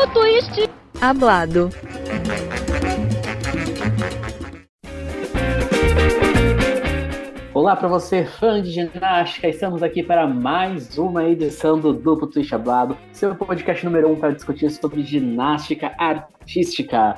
Duplo twist. Hablado. Olá para você, fã de ginástica. Estamos aqui para mais uma edição do Duplo Twist Hablado, seu podcast número um para discutir sobre ginástica artística.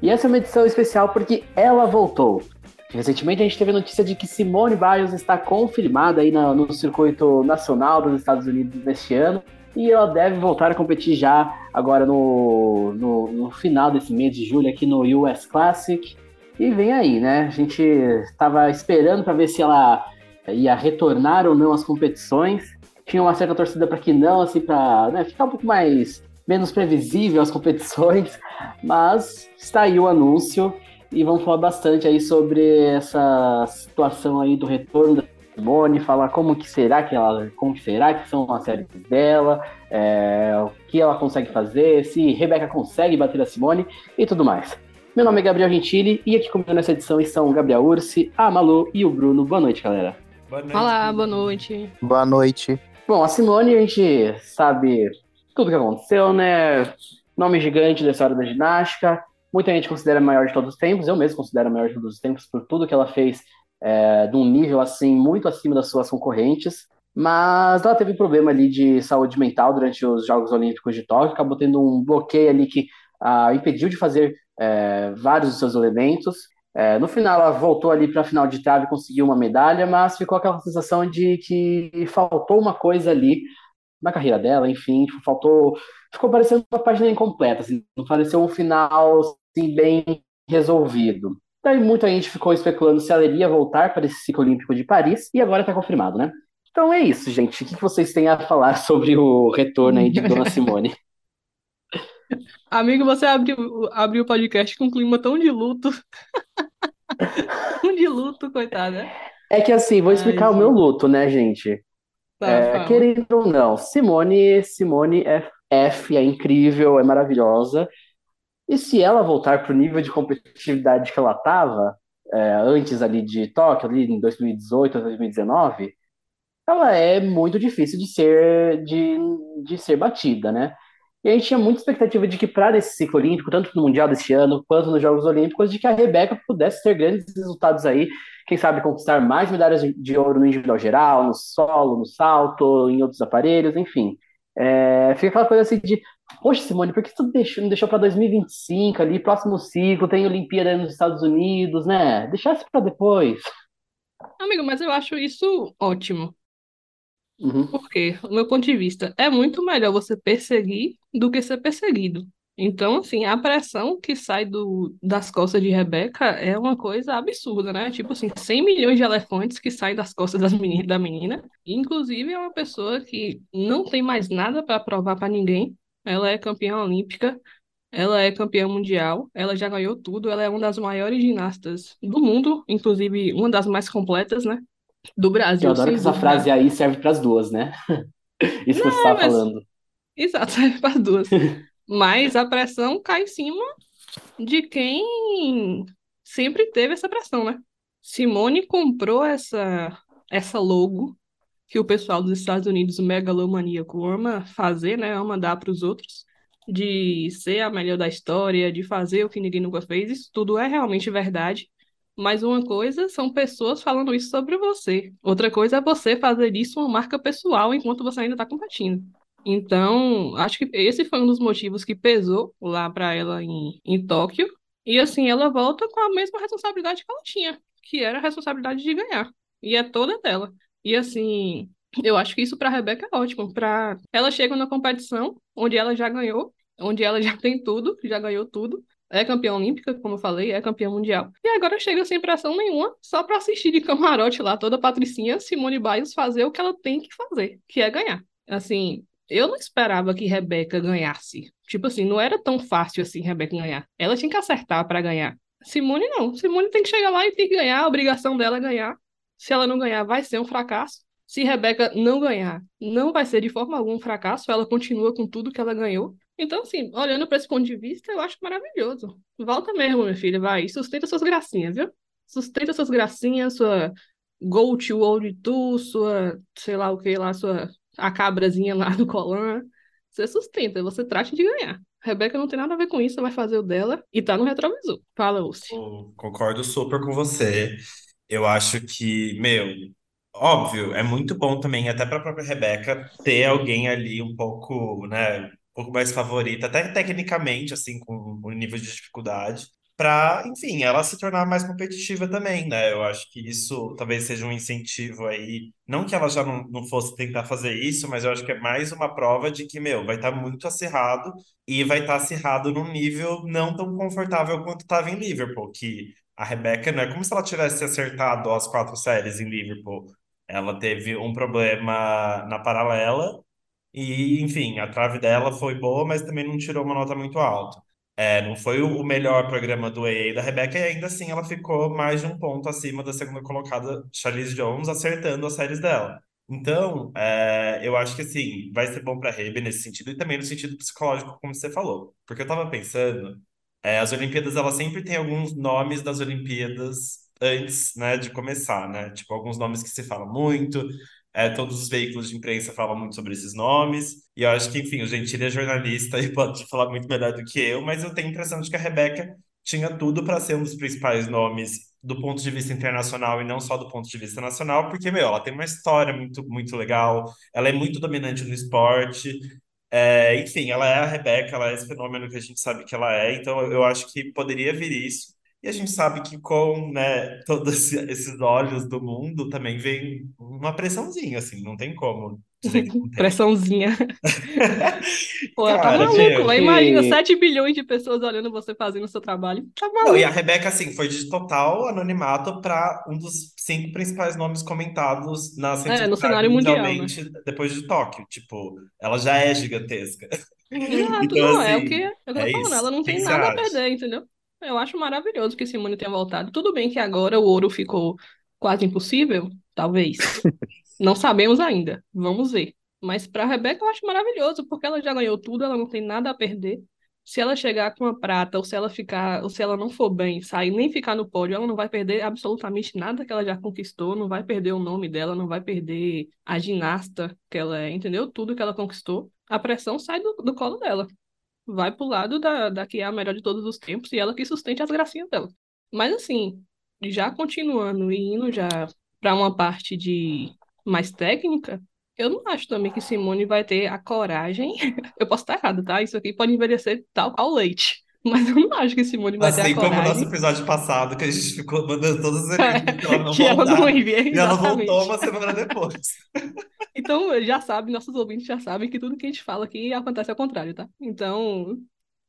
E essa é uma edição especial porque ela voltou. Recentemente a gente teve a notícia de que Simone Biles está confirmada aí no circuito nacional dos Estados Unidos neste ano e ela deve voltar a competir já agora no, no, no final desse mês de julho aqui no US Classic. E vem aí, né? A gente estava esperando para ver se ela ia retornar ou não às competições. Tinha uma certa torcida para que não, assim, para né, ficar um pouco mais menos previsível as competições, mas está aí o anúncio e vamos falar bastante aí sobre essa situação aí do retorno Simone, falar como que será que ela, como que será que são as séries dela, é, o que ela consegue fazer, se Rebeca consegue bater a Simone e tudo mais. Meu nome é Gabriel Gentili e aqui comigo nessa edição estão o Gabriel Ursi, a Malu e o Bruno. Boa noite, galera. Boa noite. Olá, boa noite. Boa noite. Bom, a Simone, a gente sabe tudo que aconteceu, né? Nome gigante da história da ginástica. Muita gente considera a maior de todos os tempos. Eu mesmo considero a maior de todos os tempos por tudo que ela fez é, de um nível assim muito acima das suas concorrentes. Mas ela teve problema ali de saúde mental durante os Jogos Olímpicos de Tóquio, acabou tendo um bloqueio ali que a impediu de fazer é, vários dos seus elementos. É, no final, ela voltou ali para a final de trave e conseguiu uma medalha, mas ficou aquela sensação de que faltou uma coisa ali na carreira dela, enfim, faltou. Ficou parecendo uma página incompleta, assim, não pareceu um final assim, bem resolvido. Daí muita gente ficou especulando se ela iria voltar para esse ciclo olímpico de Paris, e agora está confirmado, né? Então é isso, gente. O que vocês têm a falar sobre o retorno aí de Dona Simone? Amigo, você abriu, abriu o podcast com um clima tão de luto. tão de luto, coitada. É que assim, vou explicar Ai, o meu luto, né, gente? Tá, É, querendo ou não, Simone, Simone é F, é incrível, é maravilhosa. E se ela voltar para o nível de competitividade que ela estava antes ali de Tóquio, ali em 2018, 2019, ela é muito difícil de ser de, de ser batida, né? E a gente tinha muita expectativa de que para esse ciclo olímpico, tanto no Mundial desse ano quanto nos Jogos Olímpicos, de que a Rebeca pudesse ter grandes resultados aí, quem sabe conquistar mais medalhas de, de ouro no individual geral, no solo, no salto, em outros aparelhos, enfim. É, fica aquela coisa assim de, poxa, Simone, por que tu deixou, não deixou para 2025 ali, próximo ciclo, tem Olimpíada nos Estados Unidos, né? Deixasse para depois. Amigo, mas eu acho isso ótimo. Uhum. Porque, do meu ponto de vista, é muito melhor você perseguir do que ser perseguido. Então, assim, a pressão que sai do, das costas de Rebeca é uma coisa absurda, né? Tipo assim, 100 milhões de elefantes que saem das costas das meni- da menina. Inclusive, é uma pessoa que não tem mais nada para provar para ninguém. Ela é campeã olímpica, ela é campeã mundial, ela já ganhou tudo, ela é uma das maiores ginastas do mundo, inclusive uma das mais completas, né? Do Brasil, Eu adoro que essa frase aí serve para as duas, né? Isso que você estava mas- falando. Exato, serve para as duas. Mas a pressão cai em cima de quem sempre teve essa pressão, né? Simone comprou essa, essa logo que o pessoal dos Estados Unidos, o megalomaníaco, ama fazer, né? Ama dar para os outros, de ser a melhor da história, de fazer o que ninguém nunca fez. Isso tudo é realmente verdade. Mas uma coisa são pessoas falando isso sobre você. Outra coisa é você fazer isso uma marca pessoal enquanto você ainda está competindo. Então, acho que esse foi um dos motivos que pesou lá para ela em, em Tóquio. E assim, ela volta com a mesma responsabilidade que ela tinha, que era a responsabilidade de ganhar. E é toda dela. E assim, eu acho que isso para Rebeca é ótimo. Pra... Ela chega na competição onde ela já ganhou, onde ela já tem tudo, já ganhou tudo. É campeã olímpica, como eu falei, é campeã mundial. E agora chega sem pressão nenhuma, só para assistir de camarote lá, toda patricinha, Simone Biles fazer o que ela tem que fazer, que é ganhar. Assim, eu não esperava que Rebeca ganhasse. Tipo assim, não era tão fácil assim Rebeca ganhar. Ela tinha que acertar para ganhar. Simone não. Simone tem que chegar lá e tem que ganhar. A obrigação dela é ganhar. Se ela não ganhar, vai ser um fracasso. Se Rebeca não ganhar, não vai ser de forma alguma um fracasso. Ela continua com tudo que ela ganhou. Então, assim, olhando para esse ponto de vista, eu acho maravilhoso. Volta mesmo, minha filha, vai. Sustenta suas gracinhas, viu? Sustenta suas gracinhas, sua Go to Tour, sua, sei lá o que lá, sua a cabrazinha lá do Colan. você sustenta, você trate de ganhar. Rebeca não tem nada a ver com isso, vai fazer o dela e tá no retrovisor. Fala, Lucy. Concordo super com você. Eu acho que, meu, óbvio, é muito bom também, até para a própria Rebeca, ter alguém ali um pouco, né, um pouco mais favorita, até tecnicamente, assim, com o nível de dificuldade para, enfim, ela se tornar mais competitiva também, né? Eu acho que isso talvez seja um incentivo aí. Não que ela já não, não fosse tentar fazer isso, mas eu acho que é mais uma prova de que, meu, vai estar tá muito acirrado e vai estar tá acirrado num nível não tão confortável quanto estava em Liverpool, que a Rebeca não é como se ela tivesse acertado as quatro séries em Liverpool. Ela teve um problema na paralela e, enfim, a trave dela foi boa, mas também não tirou uma nota muito alta. É, não foi o melhor programa do AA da Rebeca, e ainda assim ela ficou mais de um ponto acima da segunda colocada, Charlize Jones, acertando as séries dela. Então, é, eu acho que assim, vai ser bom para a Rebe nesse sentido, e também no sentido psicológico, como você falou. Porque eu estava pensando, é, as Olimpíadas, ela sempre tem alguns nomes das Olimpíadas antes, né, de começar, né? Tipo, alguns nomes que se fala muito, é, todos os veículos de imprensa falam muito sobre esses nomes, e eu acho que, enfim, o Gentili é jornalista e pode falar muito melhor do que eu, mas eu tenho a impressão de que a Rebeca tinha tudo para ser um dos principais nomes do ponto de vista internacional e não só do ponto de vista nacional, porque, meu, ela tem uma história muito, muito legal, ela é muito dominante no esporte, é, enfim, ela é a Rebeca, ela é esse fenômeno que a gente sabe que ela é, então eu acho que poderia vir isso. E a gente sabe que com, né, todos esses olhos do mundo também vem uma pressãozinha, assim, não tem como dizer que não tem. Pressãozinha. Pô, tá Cara, maluco. meu, Vai, Imagina que- 7 bilhões de pessoas olhando você fazendo o seu trabalho. Tá Não, maluco. e a Rebeca, assim, foi de total anonimato para um dos cinco principais nomes comentados redes É, no cenário mundial, né? depois de Tóquio. Tipo, ela já é gigantesca. Exato, Então, não, é o que assim, é o que eu tô é falando. isso. Ela não tem você nada a perder, entendeu? Eu acho maravilhoso que Simone tenha voltado. Tudo bem que agora o ouro ficou quase impossível, talvez. Não sabemos ainda. Vamos ver. Mas pra Rebeca eu acho maravilhoso, porque ela já ganhou tudo, ela não tem nada a perder. Se ela chegar com a prata, ou se ela ficar, ou se ela não for bem, sair nem ficar no pódio, ela não vai perder absolutamente nada que ela já conquistou, não vai perder o nome dela, não vai perder a ginasta que ela é, entendeu? Tudo que ela conquistou. A pressão sai do, do colo dela vai pro lado da, da que é a melhor de todos os tempos e ela que sustente as gracinhas dela. Mas assim, já continuando e indo já para uma parte de mais técnica, eu não acho também que Simone vai ter a coragem. Eu posso estar errado, tá? Isso aqui pode envelhecer tal qual leite. Mas eu não acho que Simone vai ter a Assim como o nosso coragem episódio passado, que a gente ficou mandando todas as energias que ela não que ela não voltar. envia, E ela voltou uma semana depois. Então, já sabe, nossos ouvintes já sabem que tudo que a gente fala aqui acontece ao contrário, tá? Então,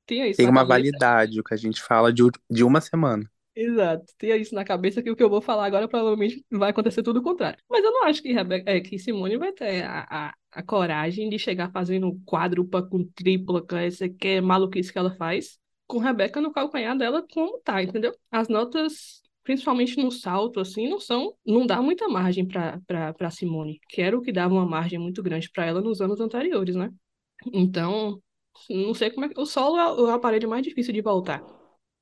tenha isso Tem uma cabeça. validade o que a gente fala de, de uma semana. Exato. Tenha isso na cabeça que o que eu vou falar agora provavelmente vai acontecer tudo o contrário. Mas eu não acho que, Rebeca, é, que Simone vai ter a, a, a coragem de chegar fazendo quádrupla com tripla, com essa que é maluquice que ela faz, com Rebeca no calcanhar dela como tá, entendeu? As notas, principalmente no salto, assim, não são, não dá muita margem pra Simone, que era o que dava uma margem muito grande pra ela nos anos anteriores, né? Então, não sei como é que. O solo é o aparelho mais difícil de voltar.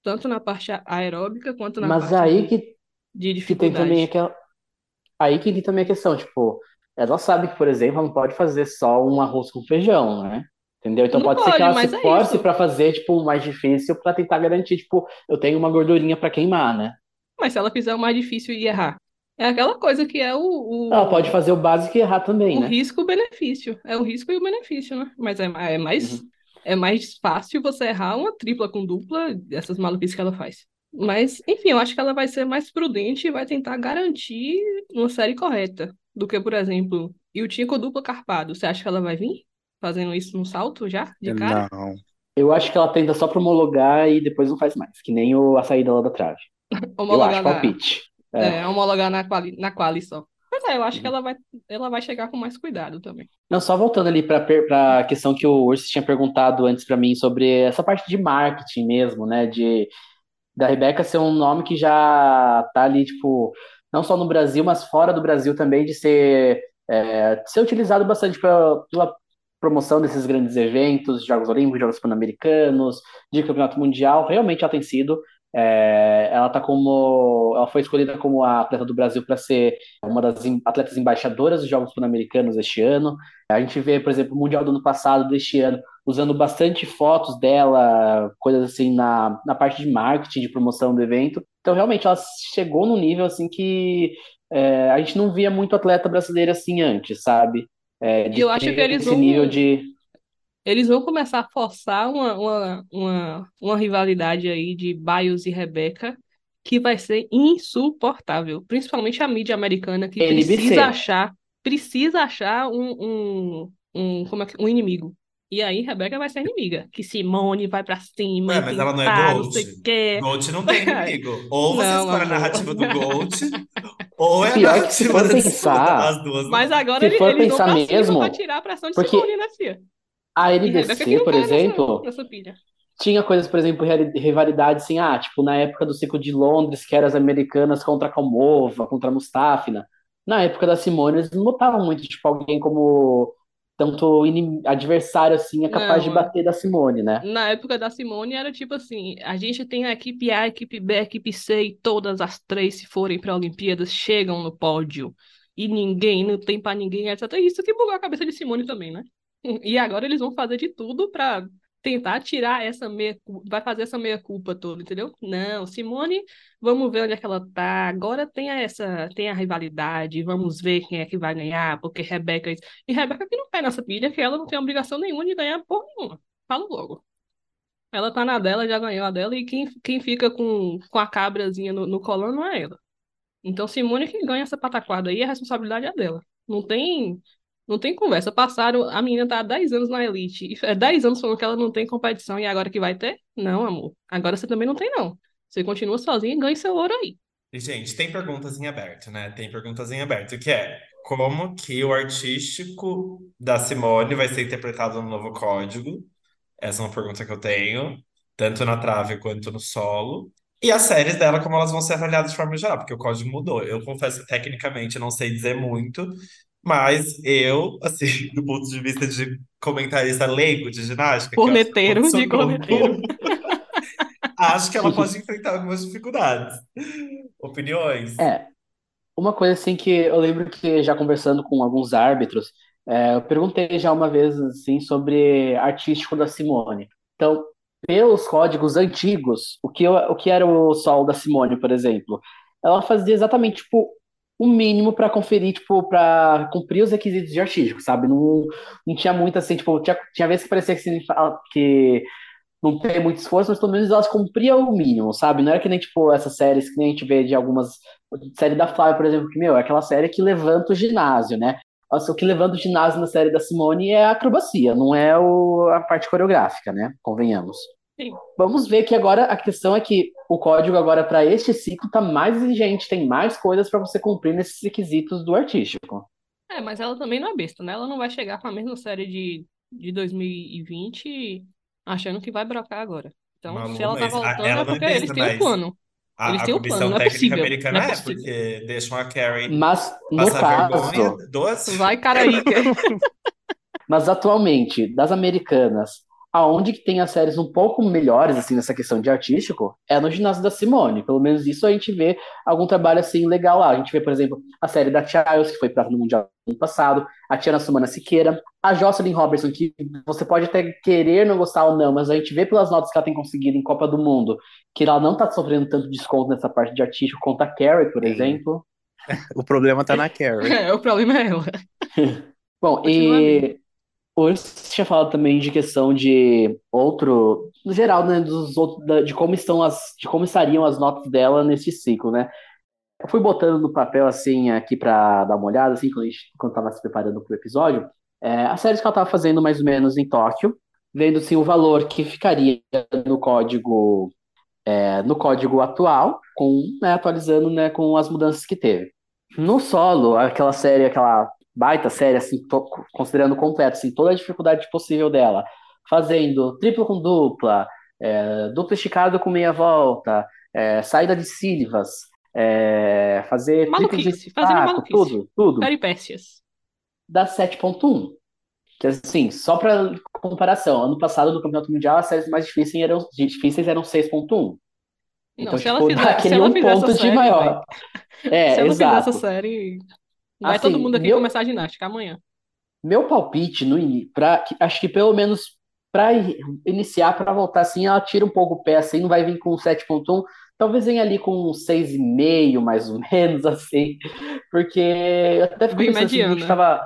Tanto na parte aeróbica quanto na Mas parte aí que, de que tem também dificuldade. aquela. Aí que tem também a questão, tipo, ela sabe que, por exemplo, ela não pode fazer só um arroz com feijão, né? Entendeu? Então Não pode ser que pode, ela se é force isso. pra fazer, tipo, o mais difícil pra tentar garantir, tipo, eu tenho uma gordurinha pra queimar, né? Mas se ela fizer o mais difícil e errar, é aquela coisa que é o, Ela pode o, fazer o básico e errar também, o né? risco e o benefício. É o risco e o benefício, né? Mas é, é mais, Uhum. é mais fácil você errar uma tripla com dupla, essas maluquices que ela faz. Mas, enfim, eu acho que ela vai ser mais prudente e vai tentar garantir uma série correta do que, por exemplo, e o tinha com dupla carpado. Você acha que ela vai vir fazendo isso no salto já, de cara? Não. Eu acho que ela tenta só pra homologar e depois não faz mais, que nem o, a saída lá da trave. Eu acho, Homologar na, palpite. É. é, homologar na quali, na quali só. Mas é, eu acho que Uhum. ela vai, ela vai chegar com mais cuidado também. Não, só voltando ali para a questão que o Urso tinha perguntado antes para mim sobre essa parte de marketing mesmo, né? De da Rebeca ser um nome que já tá ali, tipo, não só no Brasil, mas fora do Brasil também, de ser, é, de ser utilizado bastante pela, pela promoção desses grandes eventos, Jogos Olímpicos, Jogos Pan-Americanos, de Campeonato Mundial. Realmente ela tem sido. É, ela tá como, ela foi escolhida como a atleta do Brasil para ser uma das atletas embaixadoras dos Jogos Pan-Americanos este ano. A gente vê, por exemplo, o Mundial do ano passado, deste ano, usando bastante fotos dela, coisas assim na, na parte de marketing, de promoção do evento. Então, realmente, ela chegou num nível assim que é, a gente não via muito atleta brasileira assim antes, sabe? É, de eu acho que eles esse nível vão, de eles vão começar a forçar uma, uma, uma, uma rivalidade aí de Biles e Rebeca que vai ser insuportável. Principalmente a mídia americana que precisa NBC. achar, precisa achar um, um, um, como é que, um inimigo. E aí Rebeca vai ser inimiga. Que Simone vai pra cima Ué, mas ela não é não quê. GOAT não tem inimigo. Ou você Não, escolhe a narrativa do GOAT, ou é Pior que se for pensar, As duas não Mas agora se ele- for vão pensar pra cima pra mesmo, tirar a pressão de porque Simone, né, Fia? a não por nessa, exemplo, nessa tinha coisas, por exemplo, rivalidade assim, ah, tipo, na época do ciclo de Londres, que eram as americanas contra a Kalmova, contra a Mustafina. Na época da Simone, eles não botavam muito, tipo, alguém como tanto adversário assim, é capaz de Não, é. bater da Simone, né? Na época da Simone era tipo assim, a gente tem a equipe A, a equipe B, a equipe C e todas as três, se forem para Olimpíadas, chegam no pódio. E ninguém, não tem pra ninguém, etc. Isso que bugou a cabeça de Simone também, né? E agora eles vão fazer de tudo pra tentar tirar essa meia, vai fazer essa meia culpa toda, entendeu? Não, Simone, vamos ver onde é que ela tá. Agora tem essa, tem a rivalidade, vamos ver quem é que vai ganhar, porque Rebeca e Rebeca que não cai nessa pilha, que ela não tem obrigação nenhuma de ganhar porra nenhuma. Falo logo. Ela tá na dela, já ganhou a dela, e quem, quem fica com, com a cabrazinha no, no colão não é ela. Então, Simone que ganha essa pataquada aí, a responsabilidade é dela. Não tem, não tem conversa. Passaram, a menina tá há 10 anos na elite, e é 10 anos falando que ela não tem competição, e agora que vai ter? Não, amor. Agora você também não tem, não. Você continua sozinha e ganha seu ouro aí. E, gente, tem perguntas em aberto, né? Tem perguntas em aberto, que é como que o artístico da Simone vai ser interpretado no novo código? Essa é uma pergunta que eu tenho, tanto na trave quanto no solo. E as séries dela, como elas vão ser avaliadas de forma geral, porque o código mudou. Eu confesso que tecnicamente não sei dizer muito, mas eu, assim, do ponto de vista de comentarista leigo de ginástica, é Corneteiro de corneteiro. acho que ela pode enfrentar algumas dificuldades. Opiniões? É, uma coisa assim que eu lembro que já conversando com alguns árbitros, é, eu perguntei já uma vez assim sobre artístico da Simone. Então, pelos códigos antigos, o que, eu- o que era o sol da Simone, por exemplo, ela fazia exatamente tipo o mínimo para conferir, tipo, para cumprir os requisitos de artístico, sabe? Não, não tinha muito assim, tipo, tinha, tinha vezes que parecia que, que não tem muito esforço, mas pelo menos elas cumpriam o mínimo, sabe? Não era que nem, tipo, essas séries que nem a gente vê de algumas. Série da Flávia, por exemplo, que, meu, é aquela série que levanta o ginásio, né? Nossa, o que levanta o ginásio na série da Simone é a acrobacia, não é o, a parte coreográfica, né? Convenhamos. Sim. Vamos ver que agora a questão é que o código agora para este ciclo tá mais exigente, tem mais coisas para você cumprir nesses requisitos do artístico. É, mas ela também não é besta, né? Ela não vai chegar com a mesma série de, de 2020 achando que vai brocar agora. Então, Malu, se ela tá voltando, ela é não é porque eles besta, têm um plano. a, Eles a têm um plano, não é possível. americana Não é é, porque deixam a Carrie Mas no passar caso, vergonha duas Vai, cara aí. Mas atualmente, das americanas, aonde que tem as séries um pouco melhores, assim, nessa questão de artístico, é no ginásio da Simone. Pelo menos isso a gente vê algum trabalho, assim, legal lá. A gente vê, por exemplo, a série da Childs, que foi prata no Mundial no ano passado, a Tiana Sumana Siqueira, a Jocelyn Robertson, que você pode até querer não gostar ou não, mas a gente vê pelas notas que ela tem conseguido em Copa do Mundo, que ela não tá sofrendo tanto desconto nessa parte de artístico quanto a Carrie, por Sim. exemplo. O problema tá na Carrie. É, o problema é ela. Bom, Continua e você tinha falado também de questão de outro, no geral, né, dos outros, de como estão as, de como estariam as notas dela nesse ciclo, né? Eu fui botando no papel assim aqui pra dar uma olhada, assim, quando a gente, quando tava se preparando pro episódio, é, as séries que ela tava fazendo mais ou menos em Tóquio, vendo assim o valor que ficaria no código, é, no código atual, com, né, atualizando, né, com as mudanças que teve. No solo, aquela série, aquela baita série, assim, considerando completo, assim, toda a dificuldade possível dela, fazendo triplo com dupla, é, dupla esticada com meia volta, é, saída de silvas, é, fazer triplo de Maluquice, maluquice. tudo, tudo, Peripécias. dá 7.1. Que assim, só para comparação, ano passado no Campeonato Mundial as séries mais difíceis eram, difíceis eram 6.1. Não, Então, se ela tipo, fizer, dá se aquele ela um fizer essa ponto de série, maior. É, se ela fizer essa exato. série, vai Assim, todo mundo aqui meu- começar a ginástica amanhã. Meu palpite, no, pra, que- acho que pelo menos para iniciar, para voltar assim, ela tira um pouco o pé, assim, não vai vir com 7.1, talvez venha ali com um 6,5, mais ou menos, assim, porque eu até fico Bem pensando assim, a gente mediana. tava,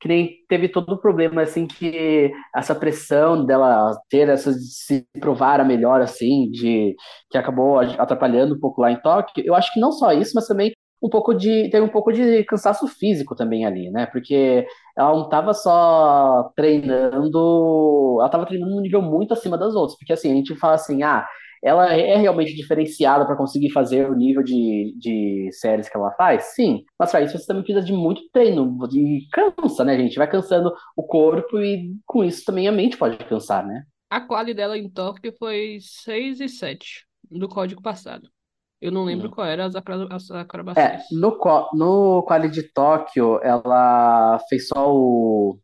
que nem teve todo o problema, assim, que essa pressão dela ter essa, de se provar a melhor, assim, de, que acabou atrapalhando um pouco lá em Tóquio, eu acho que não só isso, mas também um pouco de, tem um pouco de cansaço físico também ali, né, porque ela não estava só treinando, ela estava treinando num nível muito acima das outras, porque assim, a gente fala assim, ah, ela é realmente diferenciada para conseguir fazer o nível de, de séries que ela faz? Sim, mas para isso você também precisa de muito treino, e cansa, né, gente? Vai cansando o corpo e com isso também a mente pode cansar, né? A quali dela em Tóquio foi 6 e 7 do código passado. Eu não lembro Hum. qual era as, acro- as É, acrobacias. no, no quali de Tóquio, ela fez só o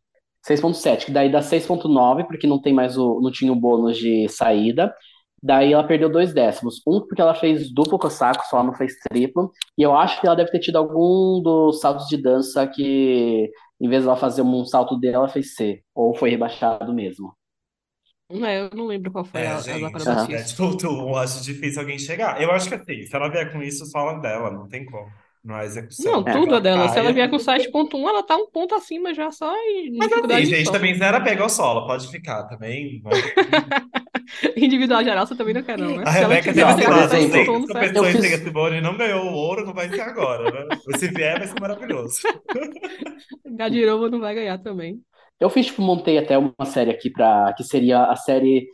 6.7, que daí dá 6.9, porque não tem mais o, não tinha o bônus de saída. Daí ela perdeu dois décimos. Um porque ela fez duplo cosaco, só não fez triplo. E eu acho que ela deve ter tido algum dos saltos de dança que, em vez de ela fazer um salto dela, ela fez C. Ou foi rebaixado mesmo. É, eu não lembro qual foi É, a- as gente, acrobacias. é, tipo, tu, eu acho difícil alguém chegar. Eu acho que assim, se ela vier com isso, fala dela, não tem como. Não é execução. Não, Quer tudo que é dela. Se ela caia. vier com 7.1, ela tá um ponto acima já só em Mas dificuldade assim, de gente, solo. também zero pega o solo, pode ficar também. Individual geral você também não quer, não, né? A Se ela Rebeca exemplo, 7.1 no se eu tem fiz- esse Simone e não ganhou o ouro, não vai ser agora, né? Se vier, vai ser maravilhoso. Gadirova não vai ganhar também. Eu fiz, tipo, montei até uma série aqui para que seria a série,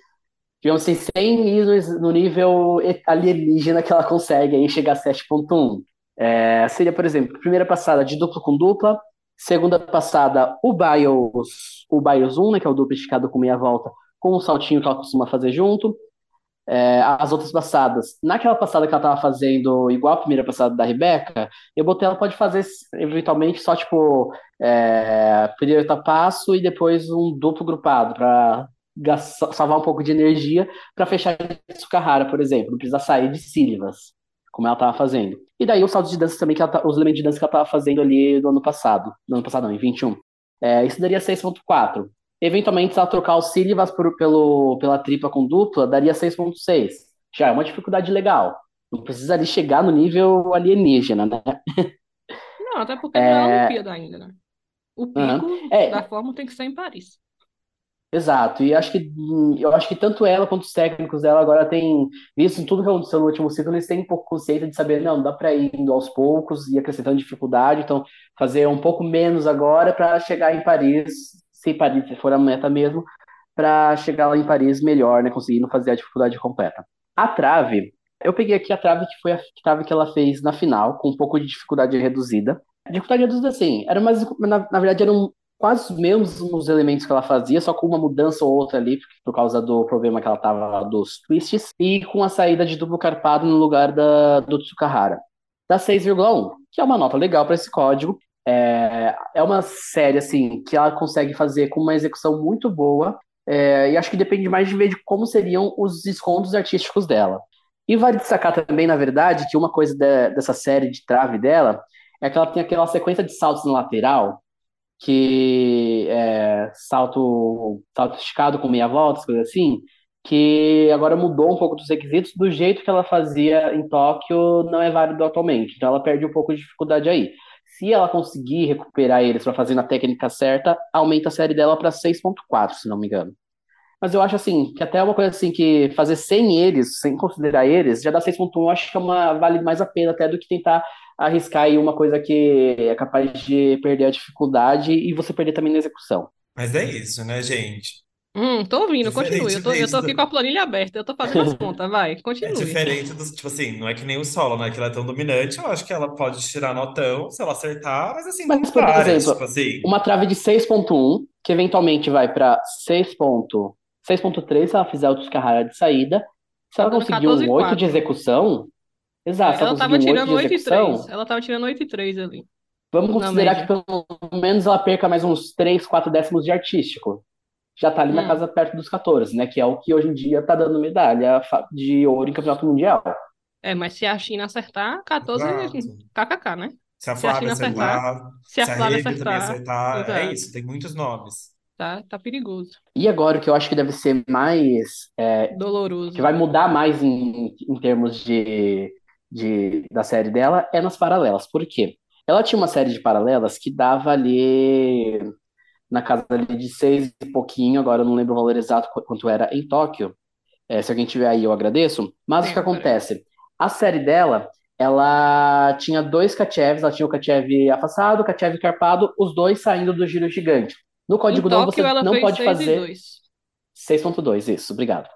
digamos assim, sem ir no, nível alienígena que ela consegue aí chegar a 7.1. É, seria, por exemplo, primeira passada de duplo com dupla, segunda passada o Bios, o Bios 1, né, que é o duplo esticado com meia volta, com um saltinho que ela costuma fazer junto. É, as outras passadas, naquela passada que ela tava fazendo igual a primeira passada da Rebeca, eu botei ela pode fazer eventualmente só tipo é, primeiro passo e depois um duplo grupado para salvar um pouco de energia para fechar Tsukahara, por exemplo, não precisa sair de Silvas, como ela tava fazendo. E daí os saltos de dança também, que ela, os elementos de dança que ela tava fazendo ali no ano passado, no ano passado não, em 21. É, isso daria 6.4. Eventualmente, se ela trocar os sílabas por, pelo, pela tripla com dupla, daria 6.6. Já é uma dificuldade legal. Não precisa ali chegar no nível alienígena, né? Não, até porque não é a Olimpíada ainda, né? O pico Aham. É. da forma tem que ser em Paris. Exato. E acho que eu acho que tanto ela quanto os técnicos dela agora têm visto em tudo que aconteceu no último ciclo, eles têm um pouco consciência de saber, não, dá para ir indo aos poucos e acrescentando dificuldade, então fazer um pouco menos agora para chegar em Paris, se Paris for a meta mesmo, para chegar lá em Paris melhor, né, conseguindo fazer a dificuldade completa. A trave, eu peguei aqui a trave que foi a trave que ela fez na final, com um pouco de dificuldade reduzida. Dificuldade reduzida, assim, era mais, na, na verdade, eram quase os mesmos elementos que ela fazia, só com uma mudança ou outra ali, por causa do problema que ela tava dos twists, e com a saída de duplo carpado no lugar da, do Tsukahara. Da 6,1, que é uma nota legal para esse código. É, é uma série, assim, que ela consegue fazer com uma execução muito boa, é, e acho que depende mais de ver de como seriam os descontos artísticos dela. E vale destacar também, na verdade, que uma coisa de, dessa série de trave dela é que ela tem aquela sequência de saltos na lateral, que é salto, salto esticado com meia volta, coisas assim, que agora mudou um pouco dos requisitos, do jeito que ela fazia em Tóquio não é válido atualmente, então ela perde um pouco de dificuldade aí. Se ela conseguir recuperar eles para fazer na técnica certa, aumenta a série dela para 6.4, se não me engano. Mas eu acho assim, que até uma coisa assim que fazer sem eles, sem considerar eles, já dá 6.1, eu acho que é uma, vale mais a pena até do que tentar arriscar aí uma coisa que é capaz de perder a dificuldade e você perder também na execução. Mas é isso, né, gente? Hum, tô ouvindo, continue. Eu tô, eu tô aqui com a planilha aberta, eu tô fazendo as contas, vai, É continue. diferente dos, tipo assim, não é que nem o solo, né? Que ela é tão dominante, eu acho que ela pode tirar notão se ela acertar, mas assim, Mas, por várias, exemplo, tipo assim. Uma trave de 6.1, que eventualmente vai para 6.3 se ela fizer o Tsukahara de saída. Se Tá ela dando conseguir um 8 de 14,4. execução, exato, se ela Ela tava conseguir um 8 tirando de 8 e execução, 3. Ela tava tirando 8 e 3 ali. vamos Na considerar média. que pelo menos ela perca mais uns 3, 4 décimos de artístico. Já tá ali na Hum. casa perto dos 14, né? Que é o que hoje em dia tá dando medalha de ouro em campeonato mundial. É, mas se a China acertar, 14 Exato. kkk, né? Se a Se a Flávia China acertar, acertar, se a se a Flávia acertar, acertar, é isso, tem muitos nomes. Tá, tá perigoso. E agora o que eu acho que deve ser mais. é, Doloroso. que vai mudar mais em, em termos de, de, da série dela é nas paralelas. Por quê? Ela tinha uma série de paralelas que dava ali na casa ali de seis e pouquinho, agora eu não lembro o valor exato qu- quanto era em Tóquio. É, se alguém tiver aí, eu agradeço. Mas o que acontece? A série dela, ela tinha dois Kachevs, ela tinha o Kachev afastado, o Kachev carpado, os dois saindo do giro gigante. No Em código novo Tóquio, você não pode 6 fazer 2. 6.2, isso, obrigado.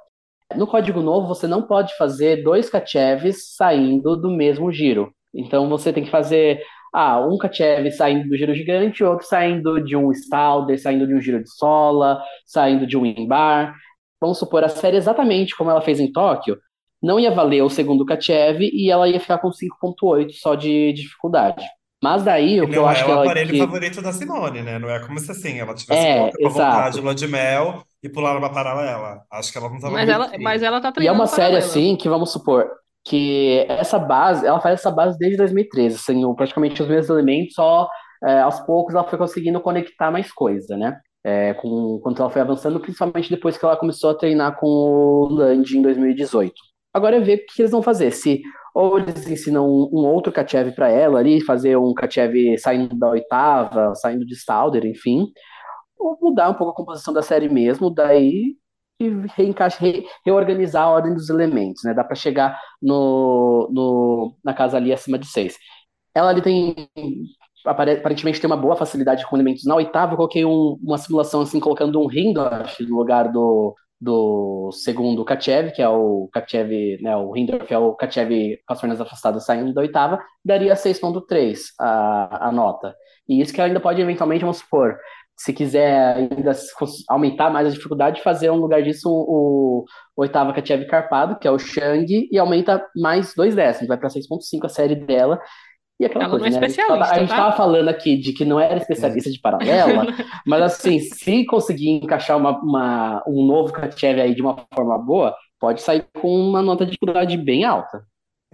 No código novo, você não pode fazer dois Kachevs saindo do mesmo giro. Então você tem que fazer ah, um Kachev saindo do giro gigante, outro saindo de um Stalder, saindo de um giro de sola, saindo de um Inbar. Vamos supor, a série exatamente como ela fez em Tóquio, não ia valer o segundo Kachev e ela ia ficar com 5.8 só de dificuldade. Mas daí, o que eu não acho é que o ela aparelho que favorito da Simone, né? Não é como se assim, ela tivesse é, louca pra voltar exato. de lua de mel e pular numa paralela. Acho que ela não tava Mas ela, mas ela tá E é treinando uma série paralela. assim que vamos supor que essa base, ela faz essa base desde 2013, assim, praticamente os mesmos elementos, só é, aos poucos ela foi conseguindo conectar mais coisa, né? É, com, quando ela foi avançando, principalmente depois que ela começou a treinar com o Land em 2018. Agora é ver o que eles vão fazer. Se ou eles ensinam um, um outro Kachev para ela ali, fazer um Kachev saindo da oitava, saindo de Stalder, enfim, ou mudar um pouco a composição da série mesmo, daí e reencaixa, re- reorganizar a ordem dos elementos, né? Dá para chegar no, no, na casa ali acima de seis. Ela ali tem apare- aparentemente tem uma boa facilidade com elementos. Na oitava, eu coloquei um- uma simulação assim, colocando um Hindorf no lugar do, do segundo Kachev, que é o Kachev, né? O Hindorf é o Kachev com as pernas afastadas saindo da oitava, daria 6.3 a, a nota. E isso que ainda pode eventualmente, vamos supor, se quiser ainda aumentar mais a dificuldade, fazer um lugar disso o, o oitava Kachev carpado, que é o Shang, e aumenta mais dois décimos, vai para 6.5 a série dela. E aquela Ela não coisa, é né? A gente tava, a especialista, gente tá? tava falando aqui de que não era especialista de paralela, mas assim, se conseguir encaixar uma, uma- um novo Kachev aí de uma forma boa, pode sair com uma nota de dificuldade bem alta.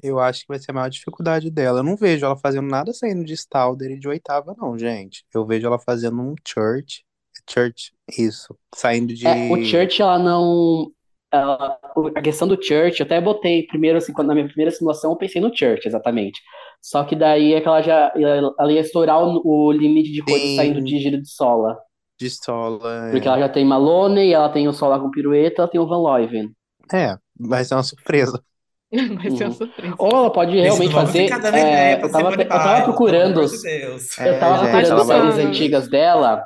Eu acho que vai ser a maior dificuldade dela. Eu não vejo ela fazendo nada saindo de Stalder e de oitava, não, gente. Eu vejo ela fazendo um Church. Church, isso. Saindo de. É, o Church, ela não. ela- a questão do Church, eu até botei primeiro, assim, quando na minha primeira simulação, eu pensei no Church, exatamente. Só que daí é que ela já ela ia estourar o, o limite de coisas Sim. saindo de giro de sola. De Sola. Porque ela já tem Malone, ela tem o Sola com pirueta, ela tem o Van Leuven. É, vai ser uma surpresa. Vai ser uma Uhum. surpresa. Ou ela pode realmente fazer. é, eu tava, eu tava procurando. Deus. Eu tava É, gente, procurando ela séries antigas dela.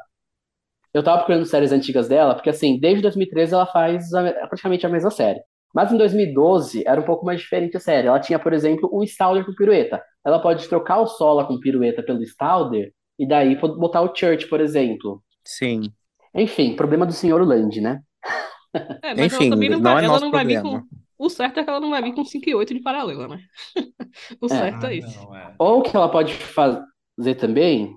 Eu tava procurando séries antigas dela, porque assim, desde 2013 ela faz a- praticamente a mesma série. Mas em 2012 era um pouco mais diferente a série. Ela tinha, por exemplo, um Stalder com pirueta. Ela pode trocar o Sola com pirueta pelo Stalder e daí botar o Church, por exemplo. Sim. Enfim, problema do senhor Land, né? É, mas ela Enfim, também não não vai, é ela nosso não vai vir com. O certo é que ela não vai vir com 5 e 8 de paralela, né? O certo Ah, é isso. não, é. Ou o que ela pode fazer também.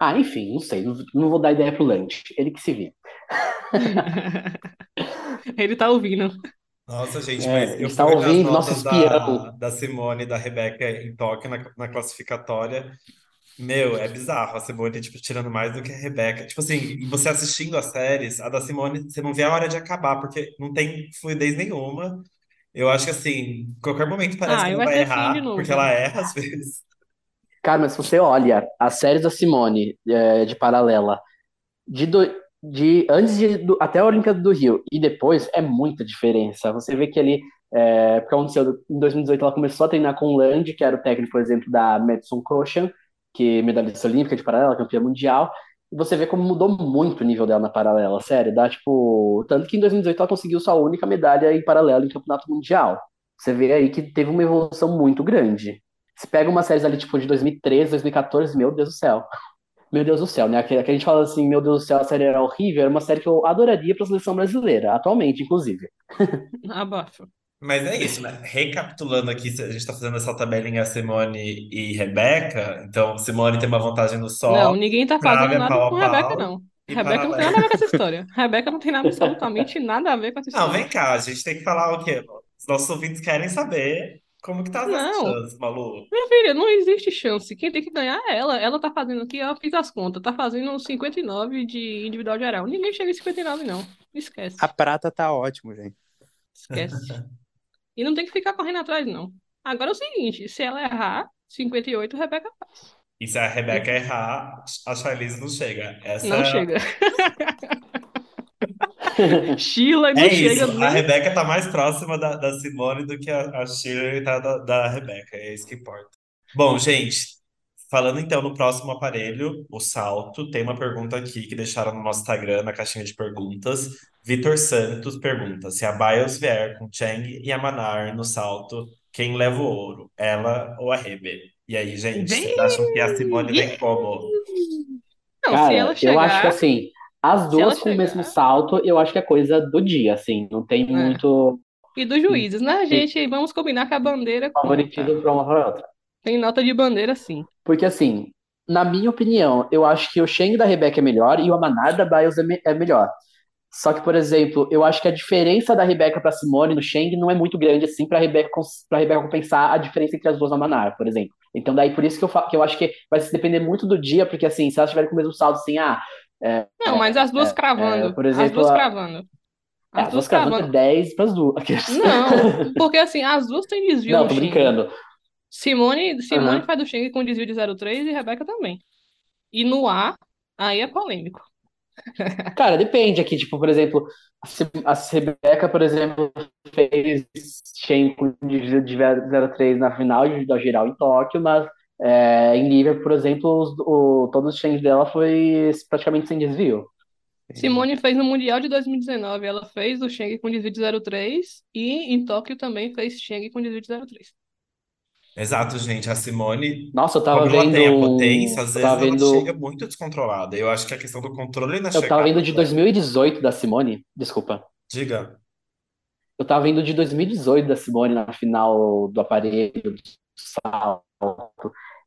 Ah, enfim, não sei, não, não vou dar ideia pro Land. Ele que se vê. Ele tá ouvindo. Nossa, gente, É, mas ele eu está fui ouvindo, nosso notas espião. da, da Simone e da Rebeca em Tóquio na, na classificatória. Meu, é bizarro. A Simone, tipo, tirando mais do que a Rebeca. Tipo assim, você assistindo as séries, a da Simone, você não vê a hora de acabar, porque não tem fluidez nenhuma. Eu acho que, assim, qualquer momento parece Ah, que e ela vai de errar, novo. porque ela erra às vezes. Cara, mas se você olha as séries da Simone é, de paralela, de, do- de antes de, do- até a Olimpíada do Rio e depois, é muita diferença. Você vê que ali, é, porque aconteceu em 2018, ela começou a treinar com o Land, que era o técnico, por exemplo, da Madison Cochan, que é medalhista olímpica de paralela, campeã mundial. Você vê como mudou muito o nível dela na paralela, sério. Dá tipo. Tanto que em 2018 ela conseguiu sua única medalha em paralela em campeonato mundial. Você vê aí que teve uma evolução muito grande. Se pega uma série ali, tipo, de 2013, 2014, meu Deus do céu. Meu Deus do céu, né? Que, que a gente fala assim, meu Deus do céu, a série era horrível, era uma série que eu adoraria pra seleção brasileira, atualmente, inclusive. Abafa. Mas é isso, né? Recapitulando aqui, a gente tá fazendo essa tabelinha Simone e Rebeca. Então, Simone tem uma vantagem no Não, solo, ninguém tá fazendo Flávia nada pau com a Rebeca, pau não. e Rebeca não tem nada a ver com essa história. Rebeca não tem nada, absolutamente nada a ver com essa Não, história. vem cá, a gente tem que falar o quê? Os nossos ouvintes querem saber Como que tá as Não. chances, Malu? Minha filha, não existe chance. Quem tem que ganhar é ela. Ela tá fazendo aqui, eu fiz as contas, tá fazendo 59 de individual geral. Ninguém chega em 59, não. Esquece. A prata tá ótimo, gente. Esquece. E não tem que ficar correndo atrás, não. Agora é o seguinte, se ela errar, 58, Rebeca faz. E se a Rebeca errar, a Charlize não chega. Essa Não chega. Sheila não É chega isso, a. Rebeca tá mais próxima da, da Simone do que a, a Shirley tá da, da Rebeca, é isso que importa. Bom, gente, falando então no próximo aparelho, o salto, tem uma pergunta aqui que deixaram no nosso Instagram, na caixinha de perguntas. Vitor Santos pergunta: se a Bios vier com Chang e a Manar no salto, quem leva o ouro? Ela ou a Rebe? E aí, gente, vocês acham que a Simone vem como? Não, Cara, se ela eu acho que chegar. assim, as duas com o mesmo chegar- salto, eu acho que é coisa do dia, assim, não tem muito E dos juízes, né, gente? Vamos combinar que a bandeira favoritismo pra uma pra outra. Tem nota de bandeira, sim. Porque assim, na minha opinião, eu acho que o Shang da Rebeca é melhor e o Amanar da Biles é, me- é melhor. Só que, por exemplo, eu acho que a diferença da Rebeca pra Simone no Shang não é muito grande assim pra Rebeca, pra Rebeca compensar a diferença entre as duas no Amanar, por exemplo. Então, daí por isso que eu, que eu acho que vai se depender muito do dia, porque assim, se elas estiverem com o mesmo saldo, assim, ah, Não, mas as duas cravando. é, por as exemplo, duas a- cravando. é, As as duas duas cravando é cravando. 10 pras duas. Não, porque assim, as duas têm desvio Não, tô brincando. Simone, Simone Aham. faz do Shang com desvio de 0,3 e Rebeca também. E no A, aí é polêmico. Cara, depende aqui, tipo, por exemplo, a Rebeca, por exemplo, fez Shen com desvio de 0,3 na final da geral em Tóquio, mas é, em nível, por exemplo, os, o, todos os Shens dela foi praticamente sem desvio. Simone fez no Mundial de 2019, ela fez o Shang com desvio de 0,3 e em Tóquio também fez Shang com desvio de 0,3. Exato, gente, a Simone Nossa, eu tava Como ela vendo. tem a um- potência, às eu vezes tava ela vendo. chega muito descontrolada. Eu acho que a questão do controle na Eu tava chegada. vendo de 2018 da Simone. Desculpa. Diga. Eu tava vendo de 2018 da Simone na final do aparelho do salto.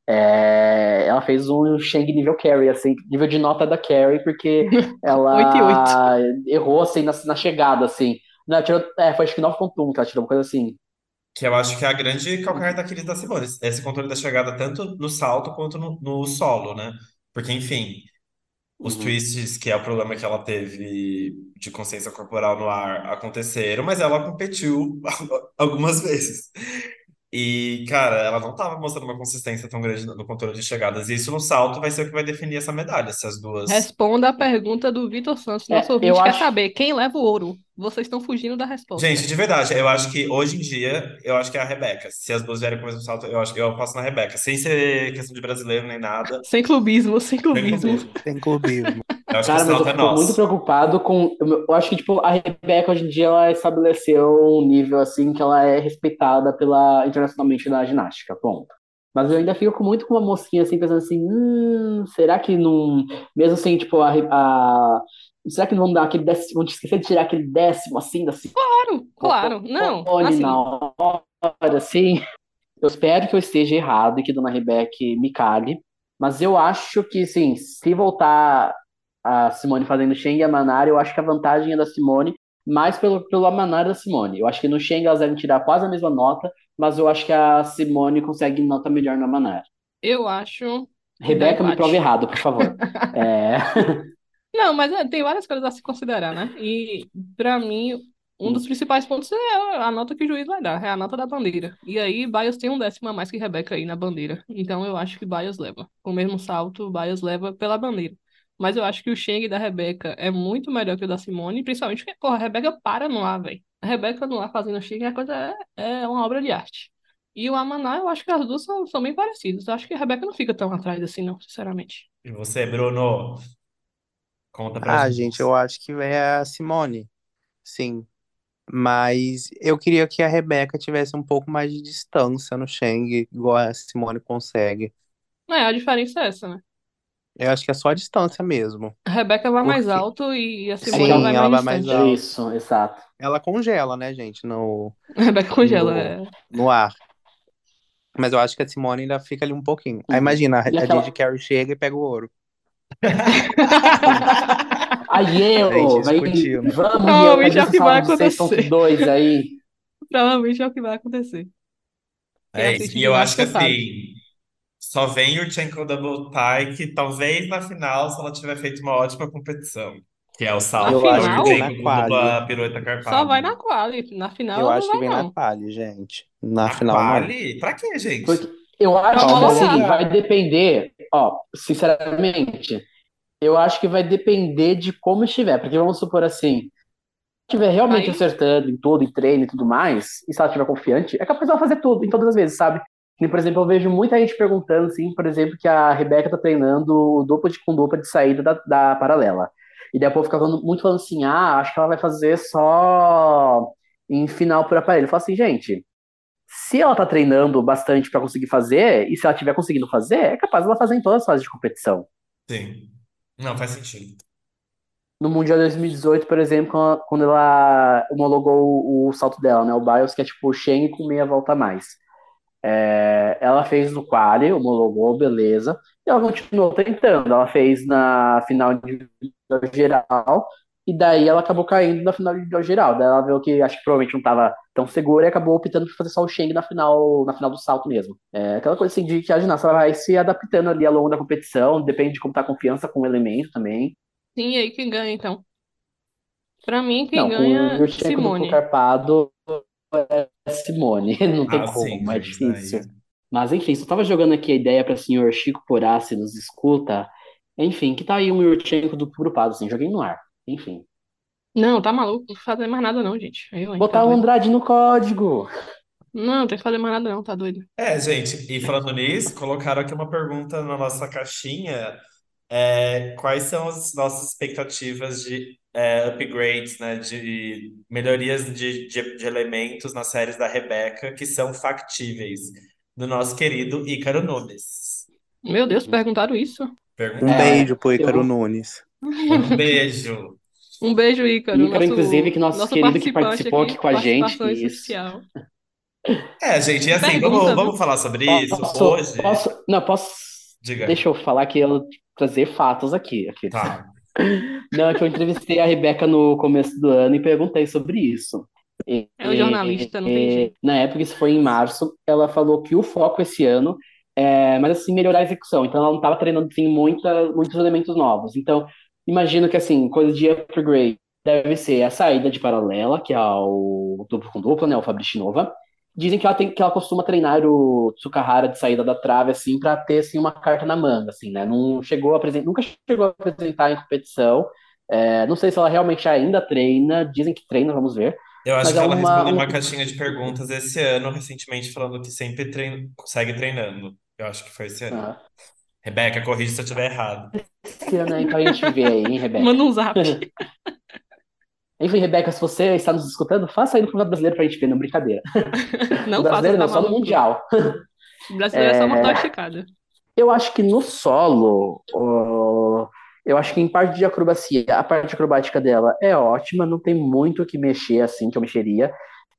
É, ela fez um Shang nível carry, assim, nível de nota da carry, porque ela errou assim na, na chegada, assim. Não, ela tirou, é, foi acho que 9.1 que ela tirou, uma coisa assim. Que eu acho que é a grande calcanhar daqueles da Simone. Esse controle da chegada, tanto no salto quanto no, no solo, né? Porque, enfim, os Uhum. twists, que é o problema que ela teve de consciência corporal no ar, aconteceram, mas ela competiu algumas vezes. E, cara, ela não tava mostrando uma consistência tão grande no controle de chegadas. E isso no salto vai ser o que vai definir essa medalha, se as duas. Responda a pergunta do Vitor Santos. É, Nosso ouvinte eu quer acho- saber quem leva o ouro. Vocês estão fugindo da resposta. Gente, de verdade, eu acho que hoje em dia, eu acho que é a Rebeca. Se as duas vierem com o mesmo salto, eu acho que eu aposto na Rebeca. Sem ser questão de brasileiro nem nada. Sem clubismo, sem Sem clubismo. clubismo. Tem clubismo. Eu acho Cara, que o mas eu é fico muito preocupado com. Eu eu acho que, tipo, a Rebeca hoje em dia ela estabeleceu um nível assim que ela é respeitada pela internacionalmente na ginástica, ponto. Mas eu ainda fico muito com uma mosquinha assim, pensando assim, hum, será que não. Mesmo assim, tipo, a, a- será que não vão dar aquele décimo, vão esquecer de tirar aquele décimo assim da Claro, claro. Não, Olha, assim, na hora, assim. Eu espero que eu esteja errado e que a dona Rebeca me cale. Mas eu acho que, sim, se voltar a Simone fazendo Sheng e a Manara, eu acho que a vantagem é da Simone, mais pelo, pelo Amanara da Simone. Eu acho que no Sheng elas devem tirar quase a mesma nota, mas eu acho que a Simone consegue nota melhor na Manara. eu acho. Rebeca, me prova errado, por favor. É, Não, mas é, tem várias coisas a se considerar, né? E pra mim, um dos principais pontos é a nota que o juiz vai dar, é a nota da bandeira. E aí, Bias tem um décimo a mais que Rebeca aí na bandeira. Então eu acho que Bias leva. Com o mesmo salto, Bias leva pela bandeira. Mas eu acho que o Sheng da Rebeca é muito melhor que o da Simone, principalmente porque, porra, a Rebeca para no ar, velho. A Rebeca no ar fazendo Sheng é, coisa, é, é uma obra de arte. E o Amaná, eu acho que as duas são, são bem parecidas. Eu acho que a Rebeca não fica tão atrás assim, não, sinceramente. E você, Bruno? Conta pra Ah, gente, eu acho que é a Simone. Sim. Mas eu queria que a Rebeca tivesse um pouco mais de distância no Sheng, igual a Simone consegue. É, a diferença é essa, né? Eu acho que é só a distância mesmo. A Rebeca vai mais alto e a Sim, Simone vai ela mais vai mais distante. alto. isso, exato. Ela congela, né, gente, no, A Rebeca congela. No- é. no ar. Mas eu acho que a Simone ainda fica ali um pouquinho. Aí Uhum. imagina, a, E a aquela- Didi Carey chega e pega o ouro. Aí eu, Gente, vai, discutimos. vamos, Provavelmente cadê é o esse que vai de acontecer. 6.2 aí? Provavelmente é o que vai acontecer. Quem É assiste E eu acho que ginástica sabe. Só vem Yurchenko Double Tie, talvez na final, se ela tiver feito uma ótima competição. Que é o Na salto Eu acho que final, vem na com dupla pirueta só vai carpada. na quali. Na final Eu ela acho que vai, vem na não. quali, gente. Na Na final, não. quali? Pra quê, gente? Porque eu acho que assim, vai depender, ó, sinceramente, eu acho que vai depender de como estiver. Porque vamos supor assim, se estiver realmente Aí, acertando em tudo, em treino e tudo mais, e se ela estiver confiante, é capaz dela fazer tudo, em todas as vezes, sabe? E, por exemplo, eu vejo muita gente perguntando, assim, por exemplo, que a Rebeca tá treinando dupla de, com dupla de saída da, da paralela. E povo fica falando- muito falando assim, ah, acho que ela vai fazer só em final por aparelho. Eu falo assim, gente, se ela tá treinando bastante pra conseguir fazer, e se ela tiver conseguindo fazer, é capaz dela fazer em todas as fases de competição. Sim. Não, faz sentido. No Mundial 2018, por exemplo, quando ela- quando ela homologou o, o salto dela, né? O Bios, que é tipo o Shen com meia volta a mais. É, ela fez no quali, homologou, beleza. E ela continuou tentando. Ela fez na final de geral, e daí ela acabou caindo na final de geral. Daí ela viu que acho que provavelmente não estava tão segura e acabou optando por fazer só o Shen na final, na final do salto mesmo. É aquela coisa assim de que a ginasta vai se adaptando ali ao longo da competição, depende de como tá a confiança com o elemento também. sim, e aí quem ganha, então? Pra mim, quem Não, ganha, duplo Simone. carpado é Simone, não tem Ah, sim, como, é difícil. Aí. Mas enfim, só tava jogando aqui a ideia para o senhor Chico Porá, se nos escuta. Enfim, que tá aí um Yurchenko duplo grupado, assim, joguei no ar. Enfim. Não, tá maluco? Não fazer mais nada, não, gente. Aí, ué, tá Botar o doido. Andrade no código. Não, não tem que fazer mais nada, não, tá doido. É, gente, e falando nisso, colocaram aqui uma pergunta na nossa caixinha. É, quais são as nossas expectativas de é, upgrades, né, de melhorias de, de, de elementos nas séries da Rebeca que são factíveis, do nosso querido Ícaro Nunes? Meu Deus, perguntaram isso? Um. É, beijo pro Ícaro eu- Nunes. Um beijo. Um beijo, Ícaro. Ícaro, inclusive, que nosso nosso querido que participou aqui com a gente, isso. É, gente, e assim, Pergunta, vamos, vamos falar sobre isso Posso, hoje? posso, não, posso. Diga. Deixa eu falar que eu trazer fatos aqui. aqui. Tá. Não, é que eu entrevistei a Rebeca no começo do ano e perguntei sobre isso. E- É o jornalista, não tem e- jeito. Na época, isso foi em março, ela falou que o foco esse ano é, mas assim, melhorar a execução. Então, ela não estava treinando assim, muita, muitos elementos novos. Então, imagino que assim, coisa de upgrade deve ser a saída de paralela, que é o duplo com dupla, né, o Fabrici Nova. Dizem que ela tem que ela costuma treinar o Tsukahara de saída da trave assim para ter assim uma carta na manga, assim, né? Não chegou a apresentar, nunca chegou a apresentar em competição. É, não sei se ela realmente ainda treina. Dizem que treina, vamos ver. Eu acho Mas que é ela uma- respondeu um- uma caixinha de perguntas esse ano, recentemente, falando que sempre treina, segue treinando. Eu acho que foi esse ano. Ah, Rebeca, corrija se eu estiver errado. esse ano aí pra gente ver aí, hein, Rebeca? Manda um zap. Enfim, Rebeca, se você está nos escutando, faça aí no Campeonato Brasileiro pra gente ver, não brincadeira. Não faça, brasileiro tá não, só no. Mundial. O brasileiro é só mortal esticada. Eu acho que no solo, eu acho que em parte de acrobacia, a parte acrobática dela é ótima, não tem muito o que mexer assim, que eu mexeria.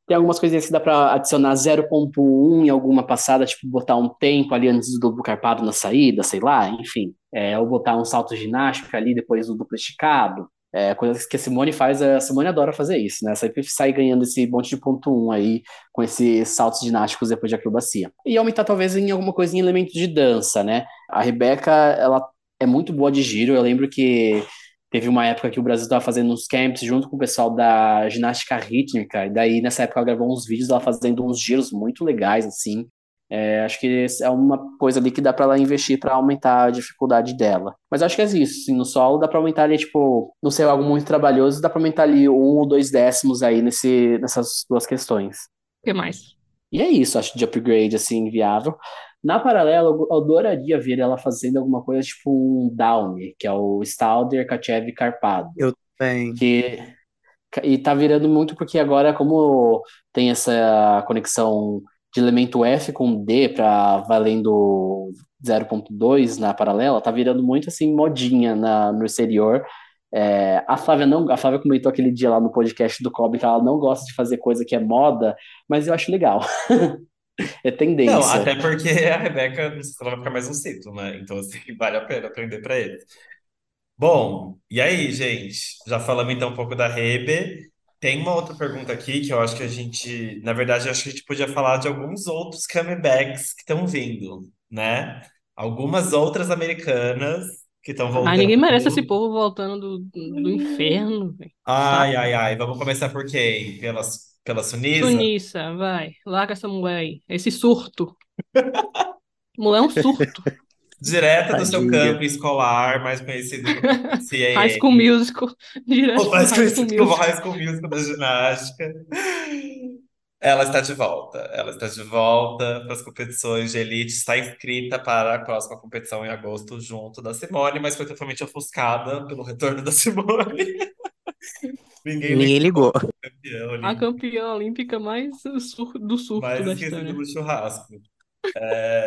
Tem algumas coisinhas que dá pra adicionar 0.1 em alguma passada, tipo botar um tempo ali antes do duplo carpado na saída, sei lá, enfim. É, ou botar um salto ginástico ali depois do duplo esticado. É, coisas que a Simone faz, a Simone adora fazer isso, né? Sempre sai ganhando esse monte de ponto 1 aí com esses saltos ginásticos depois de acrobacia. E aumentar talvez em alguma coisa em elementos de dança, né? A Rebeca, ela é muito boa de giro. Eu lembro que teve uma época que o Brasil estava fazendo uns camps junto com o pessoal da ginástica rítmica. E daí, nessa época, ela gravou uns vídeos dela fazendo uns giros muito legais, assim. É, acho que é uma coisa ali que dá para ela investir para aumentar a dificuldade dela. Mas acho que é isso. Assim, no solo dá para aumentar ali, tipo, não sei, algo muito trabalhoso, dá para aumentar ali um ou dois décimos aí nesse, nessas duas questões. O que mais? E é isso, acho, de upgrade, assim, viável. Na paralela, eu eu adoraria ver ela fazendo alguma coisa tipo um Downy, que é o Stalder, Kachev Carpado. Bem, Que, e tá virando muito porque agora, como tem essa conexão de elemento F com D para valendo 0.2 na paralela, tá virando muito assim modinha na, no exterior. É, a Flávia não, a Flávia comentou aquele dia lá no podcast do Kobe que ela não gosta de fazer coisa que é moda, mas eu acho legal. é tendência. Não, até porque a Rebeca, ela vai ficar mais um ciclo, né? Então, assim, vale a pena aprender para ele. Bom, e aí, gente? Já falamos então um pouco da Rebe. Tem uma outra pergunta aqui que eu acho que a gente, na verdade, eu acho que a gente podia falar de alguns outros comebacks que estão vindo, né? Algumas outras americanas que estão Ai, ninguém voltando. merece esse povo voltando do, do inferno, velho. Ai, ai, ai. Vamos começar por quem? Pela, pela Sunisa? Sunissa, vai. Larga essa mulher aí. Esse surto. Mulher é um surto. Direta do seu campo escolar, mais conhecido como High CAA. School Musical. Direto Ou mais conhecido como. High School Musical da ginástica. Ela está de volta. Ela está de volta para as competições de elite. Está inscrita para a próxima competição em agosto, junto da Simone, mas foi totalmente ofuscada pelo retorno da Simone. Ninguém Ninguém ligou. campeão A campeã olímpica mais do surto mais da história. do churrasco.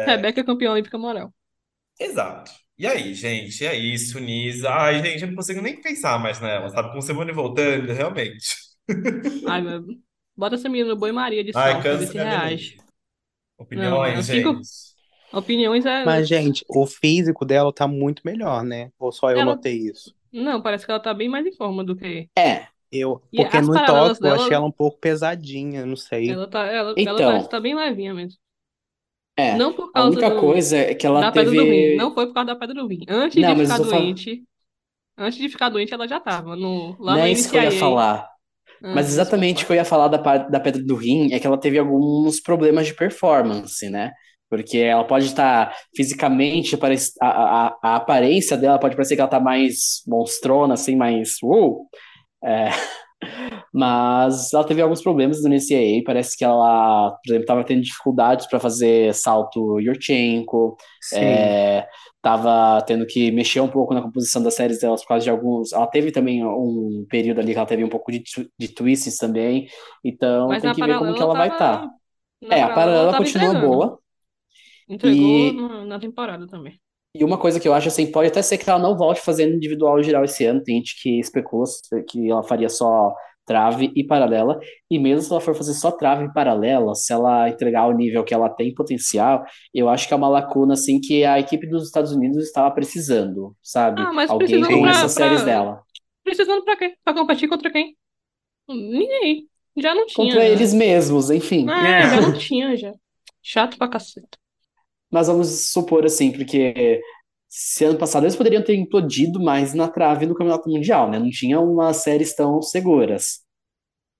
Rebeca é campeã olímpica moral. Exato. E aí, gente? E aí, Sunisa? Ai, gente, eu não consigo nem pensar mais nela, sabe? Com Simone voltando, realmente. Ai, meu... Bota essa menina no banho-maria de Ai, sal pra ver se minha reage. Não, Opiniões, fico- gente. Opiniões é. Mas, gente, o físico dela tá muito melhor, né? Ou só eu Ela- notei isso? Não, parece que ela tá bem mais em forma do que. É, Eu, E porque no paralelas Tóquio eu dela- achei ela um pouco pesadinha, não sei. Ela tá, ela, Então. ela parece que tá bem levinha mesmo. É. Não por A causa única do- coisa é que ela da pedra do rim. teve. Não foi por causa da pedra do rim. Antes Não, de ficar tô falando- doente. Antes de ficar doente, ela já tava. No, lá Não é isso que eu ia falar. Ah, Mas exatamente o que eu ia falar da, da pedra do rim é que ela teve alguns problemas de performance, né? Porque ela pode estar fisicamente, parec- a, a, a aparência dela pode parecer que ela tá mais monstrona, assim, mais. Uh, é, mas ela teve alguns problemas no NCAA. Parece que ela, por exemplo, estava tendo dificuldades para fazer salto Yurchenko. Sim. É, tendo que mexer um pouco na composição das séries delas por causa de alguns. Ela teve também um período ali que ela teve um pouco de, de twists também. Então Mas tem que ver como que ela vai tava- estar. na É, a paralela continua entregando. boa. Entregou E- na temporada também. E uma coisa que eu acho assim, pode até ser que ela não volte fazendo individual geral esse ano. Tem gente que especula que ela faria só trave e paralela. E mesmo se ela for fazer só trave e paralela, se ela entregar o nível que ela tem potencial, eu acho que é uma lacuna assim que a equipe dos Estados Unidos estava precisando, sabe? Ah, mas Alguém com pra- essas pra- séries dela. Precisando pra quê? Pra competir contra quem? Ninguém. Já não tinha. Contra eles mesmos, enfim. É, já não tinha, já. Chato pra caceta. Mas vamos supor assim, porque se ano passado eles poderiam ter implodido mais na trave do Campeonato Mundial, né? Não tinha umas séries tão seguras.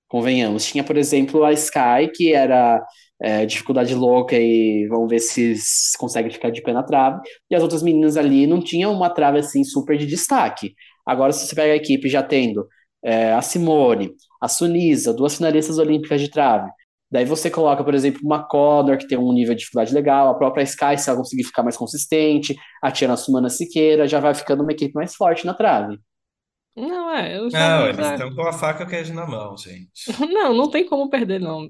Convenhamos. Tinha, por exemplo, a Sky, que era é, dificuldade louca e vamos ver se consegue ficar de pé na trave. E as outras meninas ali não tinham uma trave assim super de destaque. Agora, se você pega a equipe já tendo é, a Simone, a Sunisa, duas finalistas olímpicas de trave. Daí você coloca, por exemplo, uma Connor, que tem um nível de dificuldade legal, a própria Sky, se ela conseguir ficar mais consistente, a Tiana Sumana Siqueira, já vai ficando uma equipe mais forte na trave. Não, é. Eu Não, já, eles já- estão com a faca o queijo na mão, gente. Não, não tem como perder, não.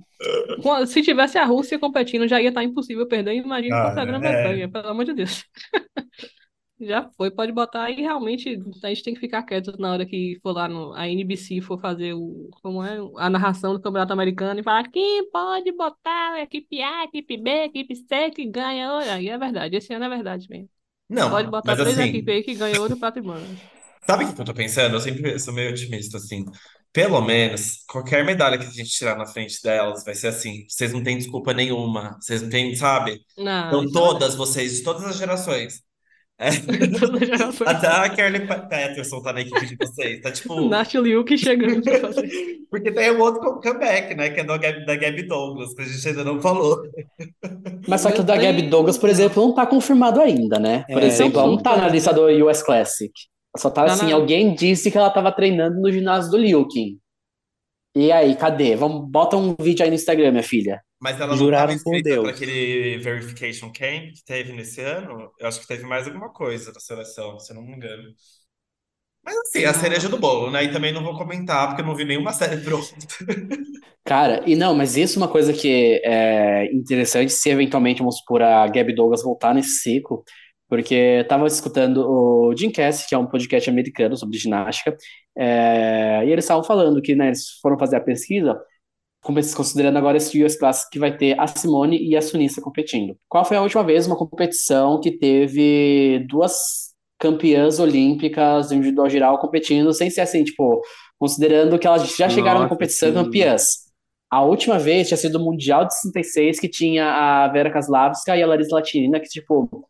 Com- Se tivesse a Rússia competindo, já ia estar impossível perder. Imagina Ah, contra a é. Grã-Bretanha, pelo amor de Deus. Já foi, pode botar aí. Realmente, a gente tem que ficar quieto na hora que for lá no a NBC for fazer o, como é, a narração do Campeonato Americano e falar quem pode botar a equipe A, equipe B, equipe C que ganha ouro. Aí é verdade, esse ano é verdade mesmo. Não, Pode botar três assim, equipes aí que ganham ouro bronze. sabe o que eu tô pensando? Eu sempre sou meio otimista, assim. Pelo menos, qualquer medalha que a gente tirar na frente delas vai ser assim. Vocês não têm desculpa nenhuma. Vocês não têm, sabe? Não, Então, é todas vocês, de todas as gerações. É. Até a Kelly Pa- Patterson tá na equipe de vocês. Tá tipo. Nath Liuk chegando pra fazer. Porque tem um outro comeback, né? Que é do Gab- da Gabby Douglas, que a gente ainda não falou. Mas só que o da Gabby. Douglas, por exemplo, não tá confirmado ainda, né? Por É, exemplo, ela não tá na então. lista do US Classic. Só tá Tá assim, alguém disse que ela tava treinando no ginásio do Liukin. E aí, cadê? Vamos, bota um vídeo aí no Instagram, minha filha. Mas ela não Juraram estava inscrita Deus. para aquele verification camp que teve nesse ano. Eu acho que teve mais alguma coisa da seleção, se eu não me engano. Mas assim, a cereja do bolo, né? E também não vou comentar, porque eu não vi nenhuma série pronta. Cara, e não, mas isso é uma coisa que é interessante se eventualmente, vamos supor, a Gabby Douglas voltar nesse ciclo, porque eu tava escutando o Jimcast, que é um podcast americano sobre ginástica, é, e eles estavam falando que, né, eles foram fazer a pesquisa, considerando agora esse US Classic que vai ter a Simone e a Sunissa competindo. Qual foi a última vez uma competição que teve duas campeãs olímpicas do individual geral competindo, sem ser assim, tipo, considerando que elas já chegaram na competição sim. campeãs. A última vez tinha sido o Mundial de 66, que tinha a Vera Kaslavska e a Larisa Latina, que, tipo,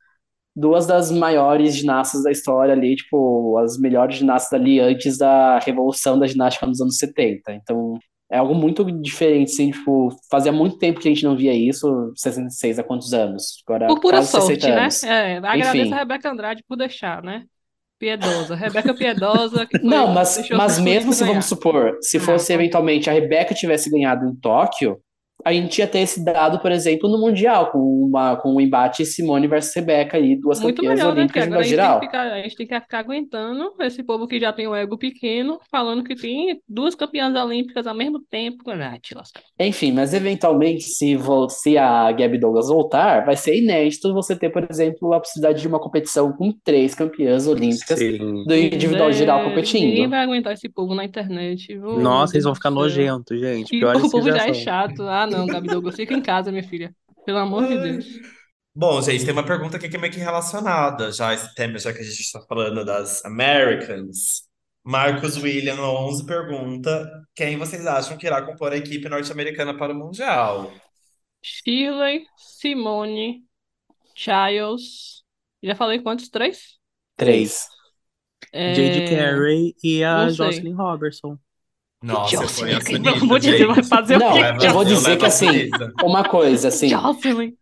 duas das maiores ginastas da história ali, tipo, as melhores ginastas ali antes da revolução da ginástica nos anos 70. Então, é algo muito diferente, assim, tipo, fazia muito tempo que a gente não via isso, 66 há quantos anos? Agora, Por pura quase 60 sorte, né? É, agradeço Enfim. a Rebeca Andrade por deixar, né? Piedosa. Rebeca Piedosa, foi, Não, mas, mas mesmo se vamos ganhar. supor, se Ah, fosse eventualmente a Rebeca tivesse ganhado em Tóquio, a gente ia ter esse dado, por exemplo, no Mundial, com, uma, com um embate Simone versus Rebeca aí, duas Muito campeãs melhor, né? Olímpicas no a gente, tem geral. que ficar, a gente tem que ficar aguentando esse povo que já tem o ego pequeno, falando que tem duas campeãs olímpicas ao mesmo tempo. Te lascar. Enfim, mas eventualmente, se, se a Gabby Douglas voltar, vai ser inédito você ter, por exemplo, a possibilidade de uma competição com três campeãs olímpicas Sim. do individual geral É, Ninguém competindo. vai aguentar esse povo na internet. Nossa, eles vão ficar nojentos, gente. Que Piores o povo já já é chato. Ah, não, Gabi Douglas, fica em casa, minha filha. Pelo amor de Deus. Bom, gente, tem uma pergunta aqui que é meio que relacionada já a esse tema, já que a gente está falando das Americans. Marcos William 11 pergunta: quem vocês acham que irá compor a equipe norte-americana para o Mundial? Shirley, Simone, Giles. Já falei quantos? Três? Três. Jade É... Carey e a não. Jocelyn Robertson. Nossa, eu Jocelyn, a pelo amor de Anitta, Deus, vai fazer Não, o quê? Eu vou dizer que assim, uma coisa, assim, Jocelyn.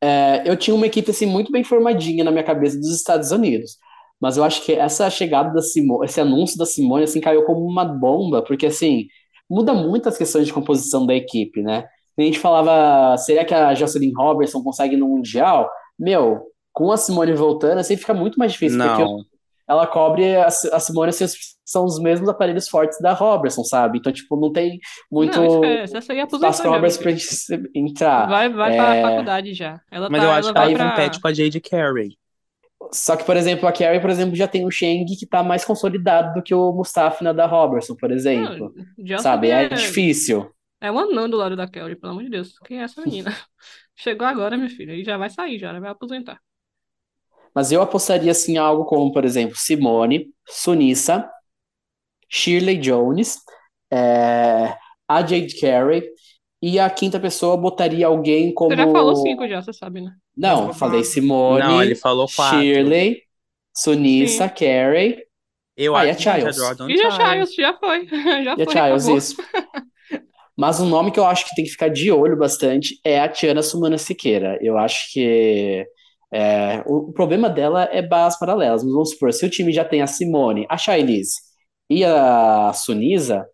É, eu tinha uma equipe assim muito bem formadinha na minha cabeça dos Estados Unidos. Mas eu acho que essa chegada da Simone, esse anúncio da Simone assim caiu como uma bomba, porque assim, muda muito as questões de composição da equipe, né? A gente falava, será que a Jocelyn Robertson consegue no mundial? Meu, com a Simone voltando, assim fica muito mais difícil, porque Não. Ela cobre a, a Simone assim, são os mesmos aparelhos fortes da Robertson, sabe? Então, tipo, não tem muito Não, esquece. Essa aí aposentou espaço pra Robertson pra gente entrar. Vai, vai É, para a faculdade já. Ela Mas tá, eu ela acho que vai aí pra... compete com a Jade Carey. Só que, por exemplo, a Carrie, por exemplo, já tem o Shang que tá mais consolidado do que o Mustafa na da Robertson, por exemplo. Não, Sabe? É é, difícil. é um anão do lado da Kelly, pelo amor de Deus. Quem é essa menina? Chegou agora, minha filha, e já vai sair, já, ela vai aposentar. Mas eu apostaria assim algo como, por exemplo, Simone, Sunissa, Shirley Jones, é, a Jade Carey, e a quinta pessoa botaria alguém como. Você já falou cinco já, você sabe, né? Não, falei Simone, Não, ele falou quatro. Shirley, Sunissa, Sim. Carey Eu Ah, e acho a que Giles. Jordan E já Giles. Giles, já foi. Já e a foi, Giles, acabou. isso. Mas um nome que eu acho que tem que ficar de olho bastante é a Tiana Sumana Siqueira. Eu acho que é, o, o problema dela é barras paralelas. Mas vamos supor, se o time já tem a Simone, a Shailise e a Sunisa,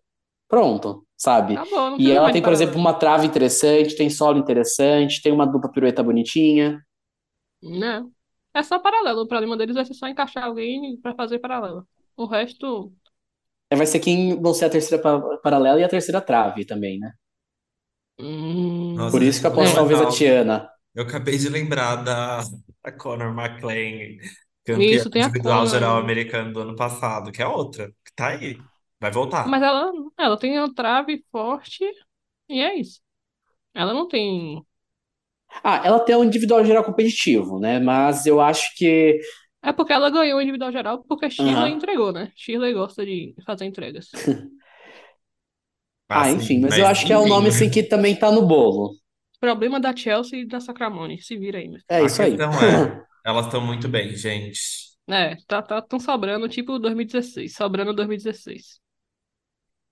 pronto, sabe? Acabou, não E ela tem, por exemplo, uma trave interessante, tem solo interessante, tem uma dupla pirueta bonitinha. Não. É só paralelo. O problema deles vai ser só encaixar alguém pra fazer paralelo. O resto. É, Vai ser quem vão ser a terceira pa- paralela e a terceira trave também, né? Hum... Nossa, Por isso que eu aposto É. talvez a. Tiana. Eu acabei de lembrar da, da Conor McClain, campeã Isso, tem a individual Conor. geral americano do ano passado, que é outra, que tá aí. Vai voltar. Mas ela, ela tem uma trave forte e é isso. Ela não tem. Ah, ela tem um individual geral competitivo, né? Mas eu acho que É porque ela ganhou o individual geral porque Shirley Aham. entregou, né? Shirley gosta de fazer entregas. Ah, Assim, enfim, mas mas eu acho que é um nome assim que também tá no bolo. Problema da Chelsea e da Sacramone. Se vira aí, meu. É isso aí. é, elas estão muito bem, gente. É, tá, tá, tão sobrando tipo 2016. Sobrando 2016.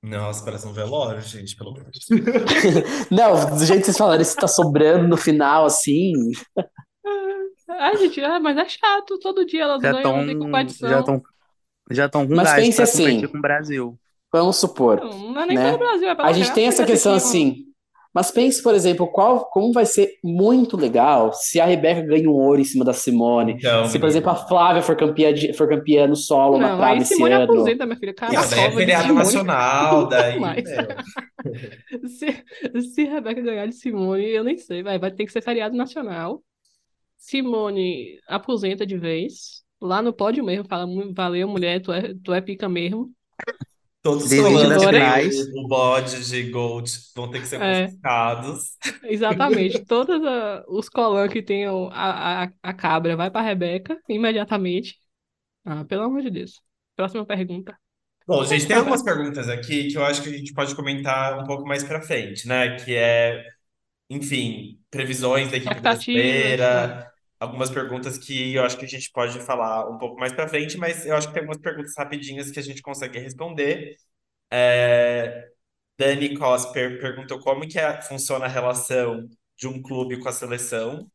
Nossa, parece um velório, gente, pelo menos. Não, do jeito que vocês falaram, isso tá sobrando no final, assim. Ai, gente, ah, mas é chato. Todo dia elas Já ganham, estão não tem competição. já estão já estão com Mas gás pense pra assim, competir com o Brasil. Vamos supor, Não, não é nem né? pelo Brasil, é pela A gente tem essa questão assim. Mas pense, por exemplo, qual, como vai ser muito legal se a Rebeca ganha um ouro em cima da Simone. Então, Se, por exemplo, a Flávia for campeã, de- for campeã no solo na Não, trave aí esse Simone ano. aposenta, minha filha. Cada daí é feriado Simone. nacional, daí. Se, se Rebeca ganhar de Simone, eu nem sei, vai, vai ter que ser feriado nacional. Simone aposenta de vez. Lá no pódio mesmo, fala, "Mu- valeu, mulher, tu é, tu é pica mesmo. Todos os que tem finais. o, bode de gold vão ter que ser É. confiscados. Exatamente. Todos a- os colãs que tem o- a, a, a cabra vai pra Rebeca imediatamente. Ah, pelo amor de Deus. Próxima pergunta. Bom, gente, tem algumas perguntas aqui que eu acho que a gente pode comentar um pouco mais pra frente, né? Que é, enfim, previsões da equipe brasileira, algumas perguntas que eu acho que a gente pode falar um pouco mais pra frente, mas eu acho que tem algumas perguntas rapidinhas que a gente consegue responder. É, Dani Cosper perguntou como que é- funciona a relação de um clube com a seleção,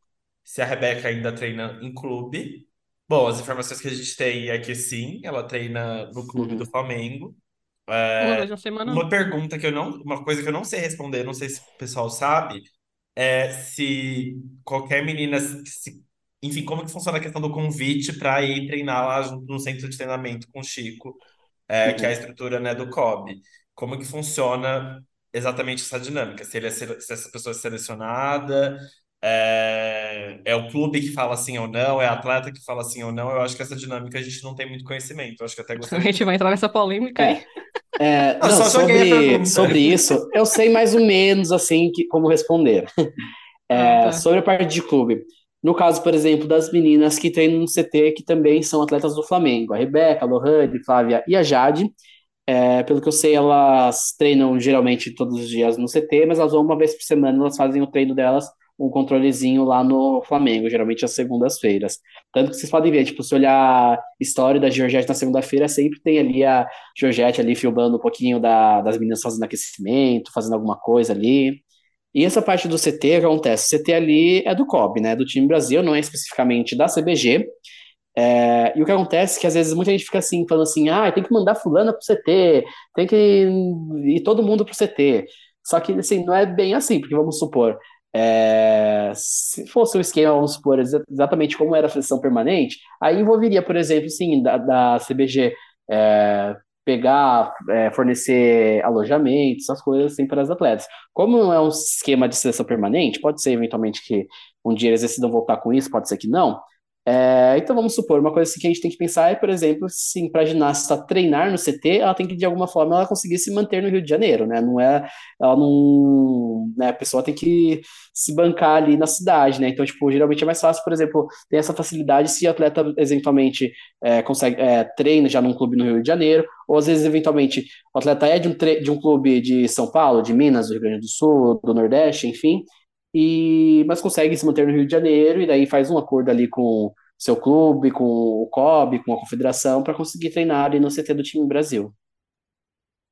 se a Rebeca ainda treina em clube. Bom, as informações que a gente tem é que sim, ela treina no clube do Uhum. Flamengo. Uma É, uma pergunta que eu não, uma coisa que eu não sei responder, não sei se o pessoal sabe, é se qualquer menina, se- enfim, como que funciona a questão do convite para ir treinar lá junto no centro de treinamento com o Chico, é, que é a Uhum. estrutura, né, do COB. Como que funciona exatamente essa dinâmica? Se ele é, se essa pessoa é selecionada, é, é o clube que fala sim ou não, é a atleta que fala sim ou não. Eu acho que essa dinâmica a gente não tem muito conhecimento. Eu acho que até A gostaria. gente vai entrar nessa polêmica aí. É, é, Eu não, a sobre, sobre isso, eu sei mais ou menos assim que, como responder. Ah, É, tá. sobre a parte de clube. No caso, por exemplo, das meninas que treinam no CT, que também são atletas do Flamengo, a Rebeca, a Lohane, Flávia e a Jade. É, pelo que eu sei, elas treinam geralmente todos os dias no CT, mas elas vão uma vez por semana, elas fazem o treino delas, um controlezinho lá no Flamengo, geralmente às segundas-feiras. Tanto que vocês podem ver, tipo, se olhar a história da Georgette na segunda-feira, sempre tem ali a Georgette ali filmando um pouquinho da- das meninas fazendo aquecimento, fazendo alguma coisa ali. E essa parte do CT, acontece? O CT ali é do COB, né? Do time Brasil, não é especificamente da CBG. É, e o que acontece é que às vezes muita gente fica assim, falando assim, ah, tem que mandar fulana pro CT, tem que ir todo mundo pro CT. Só que assim, não é bem assim, porque vamos supor, é, se fosse o esquema, vamos supor, exa- exatamente como era a seleção permanente, aí envolveria, por exemplo, sim, da, da CBG é, pegar, é, fornecer alojamento, essas coisas assim para as atletas. Como não é um esquema de seleção permanente, pode ser eventualmente que um dia eles decidam voltar com isso, pode ser que não. É, então vamos supor, uma coisa assim que a gente tem que pensar é, por exemplo, sim, para ginasta treinar no CT, ela tem que de alguma forma ela conseguir se manter no Rio de Janeiro, né? Não é, ela não, né? A pessoa tem que se bancar ali na cidade, né? Então, tipo, geralmente é mais fácil, por exemplo, ter essa facilidade se o atleta eventualmente é, consegue é, treina já num clube no Rio de Janeiro, ou às vezes eventualmente o atleta é de um, de um clube de São Paulo, de Minas, do Rio Grande do Sul, do Nordeste, enfim e mas consegue se manter no Rio de Janeiro e daí faz um acordo ali com seu clube, com o COB, com a confederação para conseguir treinar ali no CT do time Brasil.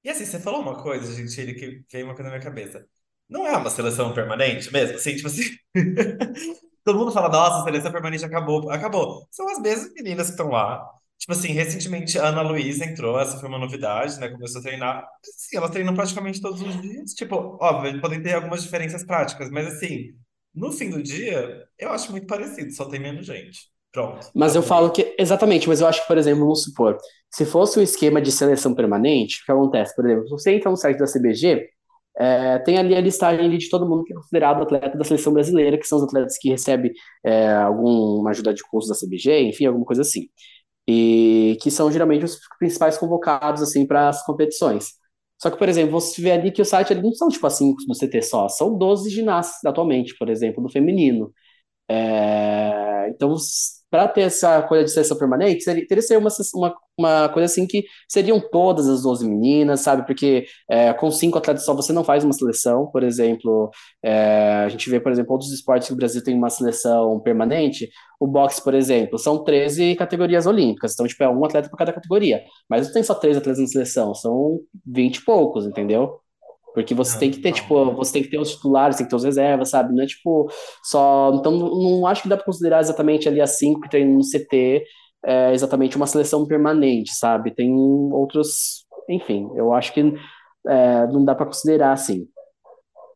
E assim, você falou uma coisa, gente, ele que veio uma coisa na minha cabeça. Não é uma seleção permanente mesmo? Assim, tipo assim. Todo mundo fala, nossa, a seleção permanente acabou. Acabou. São as mesmas meninas que estão lá. Tipo assim, recentemente a Ana Luísa entrou, essa foi uma novidade, né? Começou a treinar. Mas, assim, elas treinam praticamente todos os dias. Tipo, óbvio, podem ter algumas diferenças práticas, mas assim, no fim do dia, eu acho muito parecido, só tem menos gente. Pronto, Mas eu acabou. falo que, exatamente, mas eu acho que, por exemplo, vamos supor, se fosse um esquema de seleção permanente, o que acontece? Por exemplo, se você entra no site da CBG, é, tem ali a listagem ali de todo mundo que é considerado atleta da seleção brasileira, que são os atletas que recebem é, alguma ajuda de curso da CBG, enfim, alguma coisa assim. E que são geralmente os principais convocados, assim, para as competições. Só que, por exemplo, você vê ali que o site ali não são, tipo assim, do CT só, são 12 ginastas atualmente, por exemplo, do feminino. É, então, para ter essa coisa de seleção permanente, seria, teria que ser uma, uma, uma coisa assim que seriam todas as 12 meninas, sabe? Porque é, com cinco atletas só você não faz uma seleção, por exemplo. É, a gente vê, por exemplo, outros esportes que o Brasil tem uma seleção permanente. O boxe, por exemplo, são 13 categorias olímpicas, então, tipo, é um atleta por cada categoria. Mas não tem só três atletas na seleção, são 20 e poucos, entendeu? Porque você Não, tem que ter, então. tipo, você tem que ter os titulares, tem que ter os reservas, sabe? Não é tipo só. Então, não, não acho que dá para considerar exatamente ali as cinco que treinam no CT é, exatamente uma seleção permanente, sabe? Tem outros. Enfim, eu acho que é, não dá para considerar assim.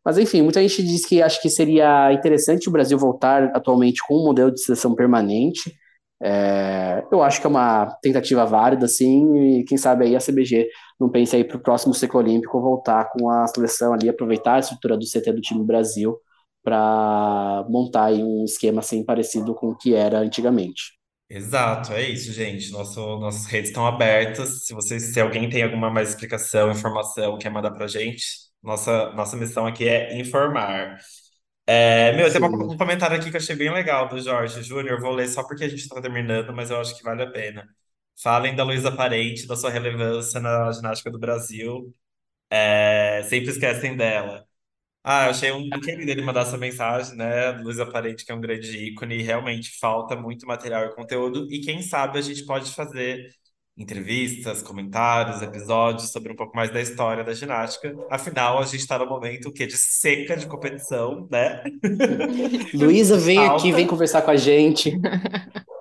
Mas enfim, muita gente diz que acha que seria interessante o Brasil voltar atualmente com um modelo de seleção permanente. É, eu acho que é uma tentativa válida, assim, e quem sabe aí a CBG não pensa aí para o próximo ciclo olímpico voltar com a seleção ali, aproveitar a estrutura do CT do time Brasil para montar aí um esquema assim parecido com o que era antigamente. Exato, é isso, gente. Nosso, nossas redes estão abertas. Se vocês, se alguém tem alguma mais explicação, informação, quer mandar pra gente, nossa, nossa missão aqui é informar. É, meu, tem um comentário aqui que eu achei bem legal do Jorge Júnior. Vou ler só porque a gente está terminando, mas eu acho que vale a pena. Falem da Luísa Parente, da sua relevância na ginástica do Brasil. É, sempre esquecem dela. Ah, eu achei um querido ele mandar essa mensagem, né? Luísa Parente, que é um grande ícone, e realmente falta muito material e conteúdo. E quem sabe a gente pode fazer entrevistas, comentários, episódios sobre um pouco mais da história da ginástica. Afinal, a gente está no momento o quê? de seca de competição, né? Luísa, vem aqui, vem conversar com a gente.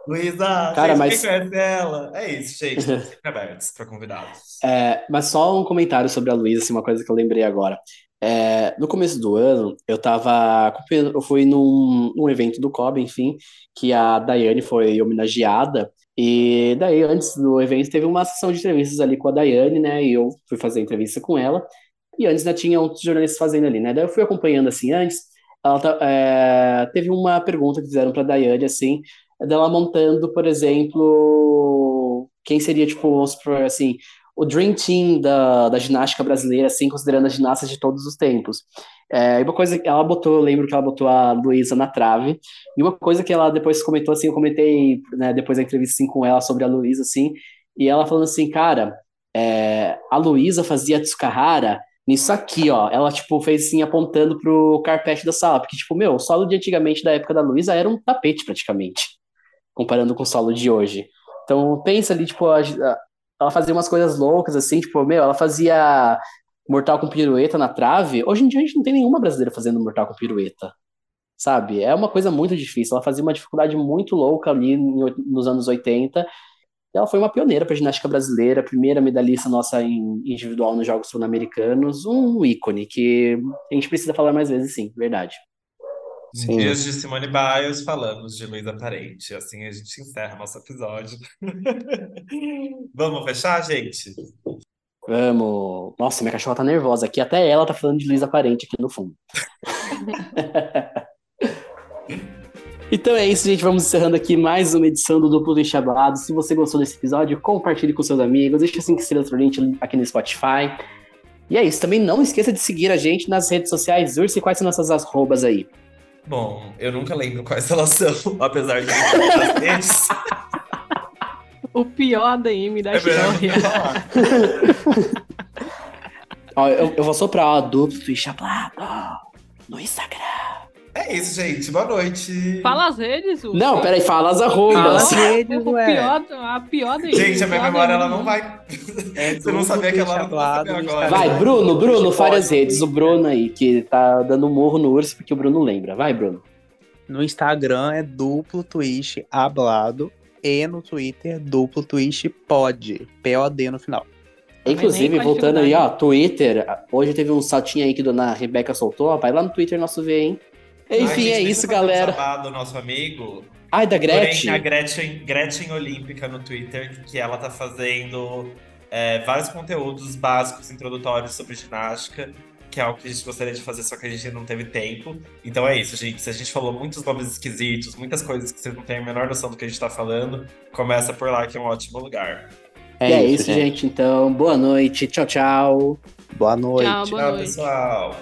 Luísa, Cara, mas... quem conhece ela? É isso, gente. Estamos sempre abertos para convidados. É, mas só um comentário sobre a Luísa, assim, uma coisa que eu lembrei agora. É, no começo do ano, eu tava. Eu fui num, num evento do COB, enfim, que a Daiane foi homenageada. E daí, antes do evento, teve uma sessão de entrevistas ali com a Daiane, né? E eu fui fazer entrevista com ela. E antes ainda tinha outros jornalistas fazendo ali, né? Daí eu fui acompanhando assim antes. Ela tá, é, teve uma pergunta que fizeram para Daiane, assim, dela montando, por exemplo, quem seria, tipo, assim, o Dream Team da, da ginástica brasileira, assim, considerando as ginastas de todos os tempos. É, uma coisa que ela botou, eu lembro que ela botou a Luísa na trave, e uma coisa que ela depois comentou, assim, eu comentei, né, depois da entrevista, assim, com ela sobre a Luísa, assim, e ela falando assim, cara, é, a Luísa fazia Tsukahara nisso aqui, ó, ela, tipo, fez assim, apontando pro carpete da sala, porque, tipo, meu, o solo de antigamente, da época da Luísa, era um tapete, praticamente, comparando com o solo de hoje. Então, pensa ali, tipo, a, ela fazia umas coisas loucas, assim, tipo, meu, ela fazia mortal com pirueta na trave. Hoje em dia a gente não tem nenhuma brasileira fazendo mortal com pirueta, sabe? É uma coisa muito difícil. Ela fazia uma dificuldade muito louca ali nos anos 80. E ela foi uma pioneira para ginástica brasileira, primeira medalhista nossa em individual nos Jogos Sul-Americanos, um ícone que a gente precisa falar mais vezes, sim, verdade. Sim. Dias de Simone Biles, falamos de Luísa Parente. Assim a gente encerra nosso episódio. Vamos fechar, gente? Vamos. Nossa, minha cachorra tá nervosa aqui. Até ela tá falando de Luísa Parente aqui no fundo. então é isso, gente. Vamos encerrando aqui mais uma edição do Duplo do Enxablado. Se você gostou desse episódio, compartilhe com seus amigos. Deixa 5 estrelas pro link aqui no Spotify. E é isso. Também não esqueça de seguir a gente nas redes sociais. Ursi, quais são nossas arrobas aí? Bom, eu nunca lembro quais elas são, apesar de as O pior DM da é história. Ó, eu, eu vou soprar, ó, duplo e chaplado no Instagram. É isso, gente. Boa noite. Fala as redes, Hugo. Não, peraí, fala as arrobas. Fala as redes, o pior, a pior DM. Gente, a minha memória, ela não vai... É Você não sabia que ela não sabia agora. Vai, Bruno, Bruno, fale as redes. O Bruno aí, que tá dando um morro no urso, porque o Bruno lembra. Vai, Bruno. No Instagram é duplo twist hablado e no Twitter duplo twist pod, P-O-D no final. Inclusive, voltando aí, ó, Twitter, hoje teve um saltinho aí que a dona Rebeca soltou, ó, vai lá no Twitter nosso ver, hein? Enfim, Ai, é isso, galera. Um do nosso amigo. Ai, da Gretchen. Porém, a Gretchen, Gretchen Olímpica no Twitter, que ela tá fazendo é, vários conteúdos básicos, introdutórios sobre ginástica que é algo que a gente gostaria de fazer, só que a gente não teve tempo. Então é isso, gente. Se a gente falou muitos nomes esquisitos, muitas coisas que vocês não têm a menor noção do que a gente tá falando, começa por lá, que é um ótimo lugar. É, é isso, gente. gente. Então, boa noite. Tchau, tchau. Boa noite. Tchau, boa tchau noite. pessoal.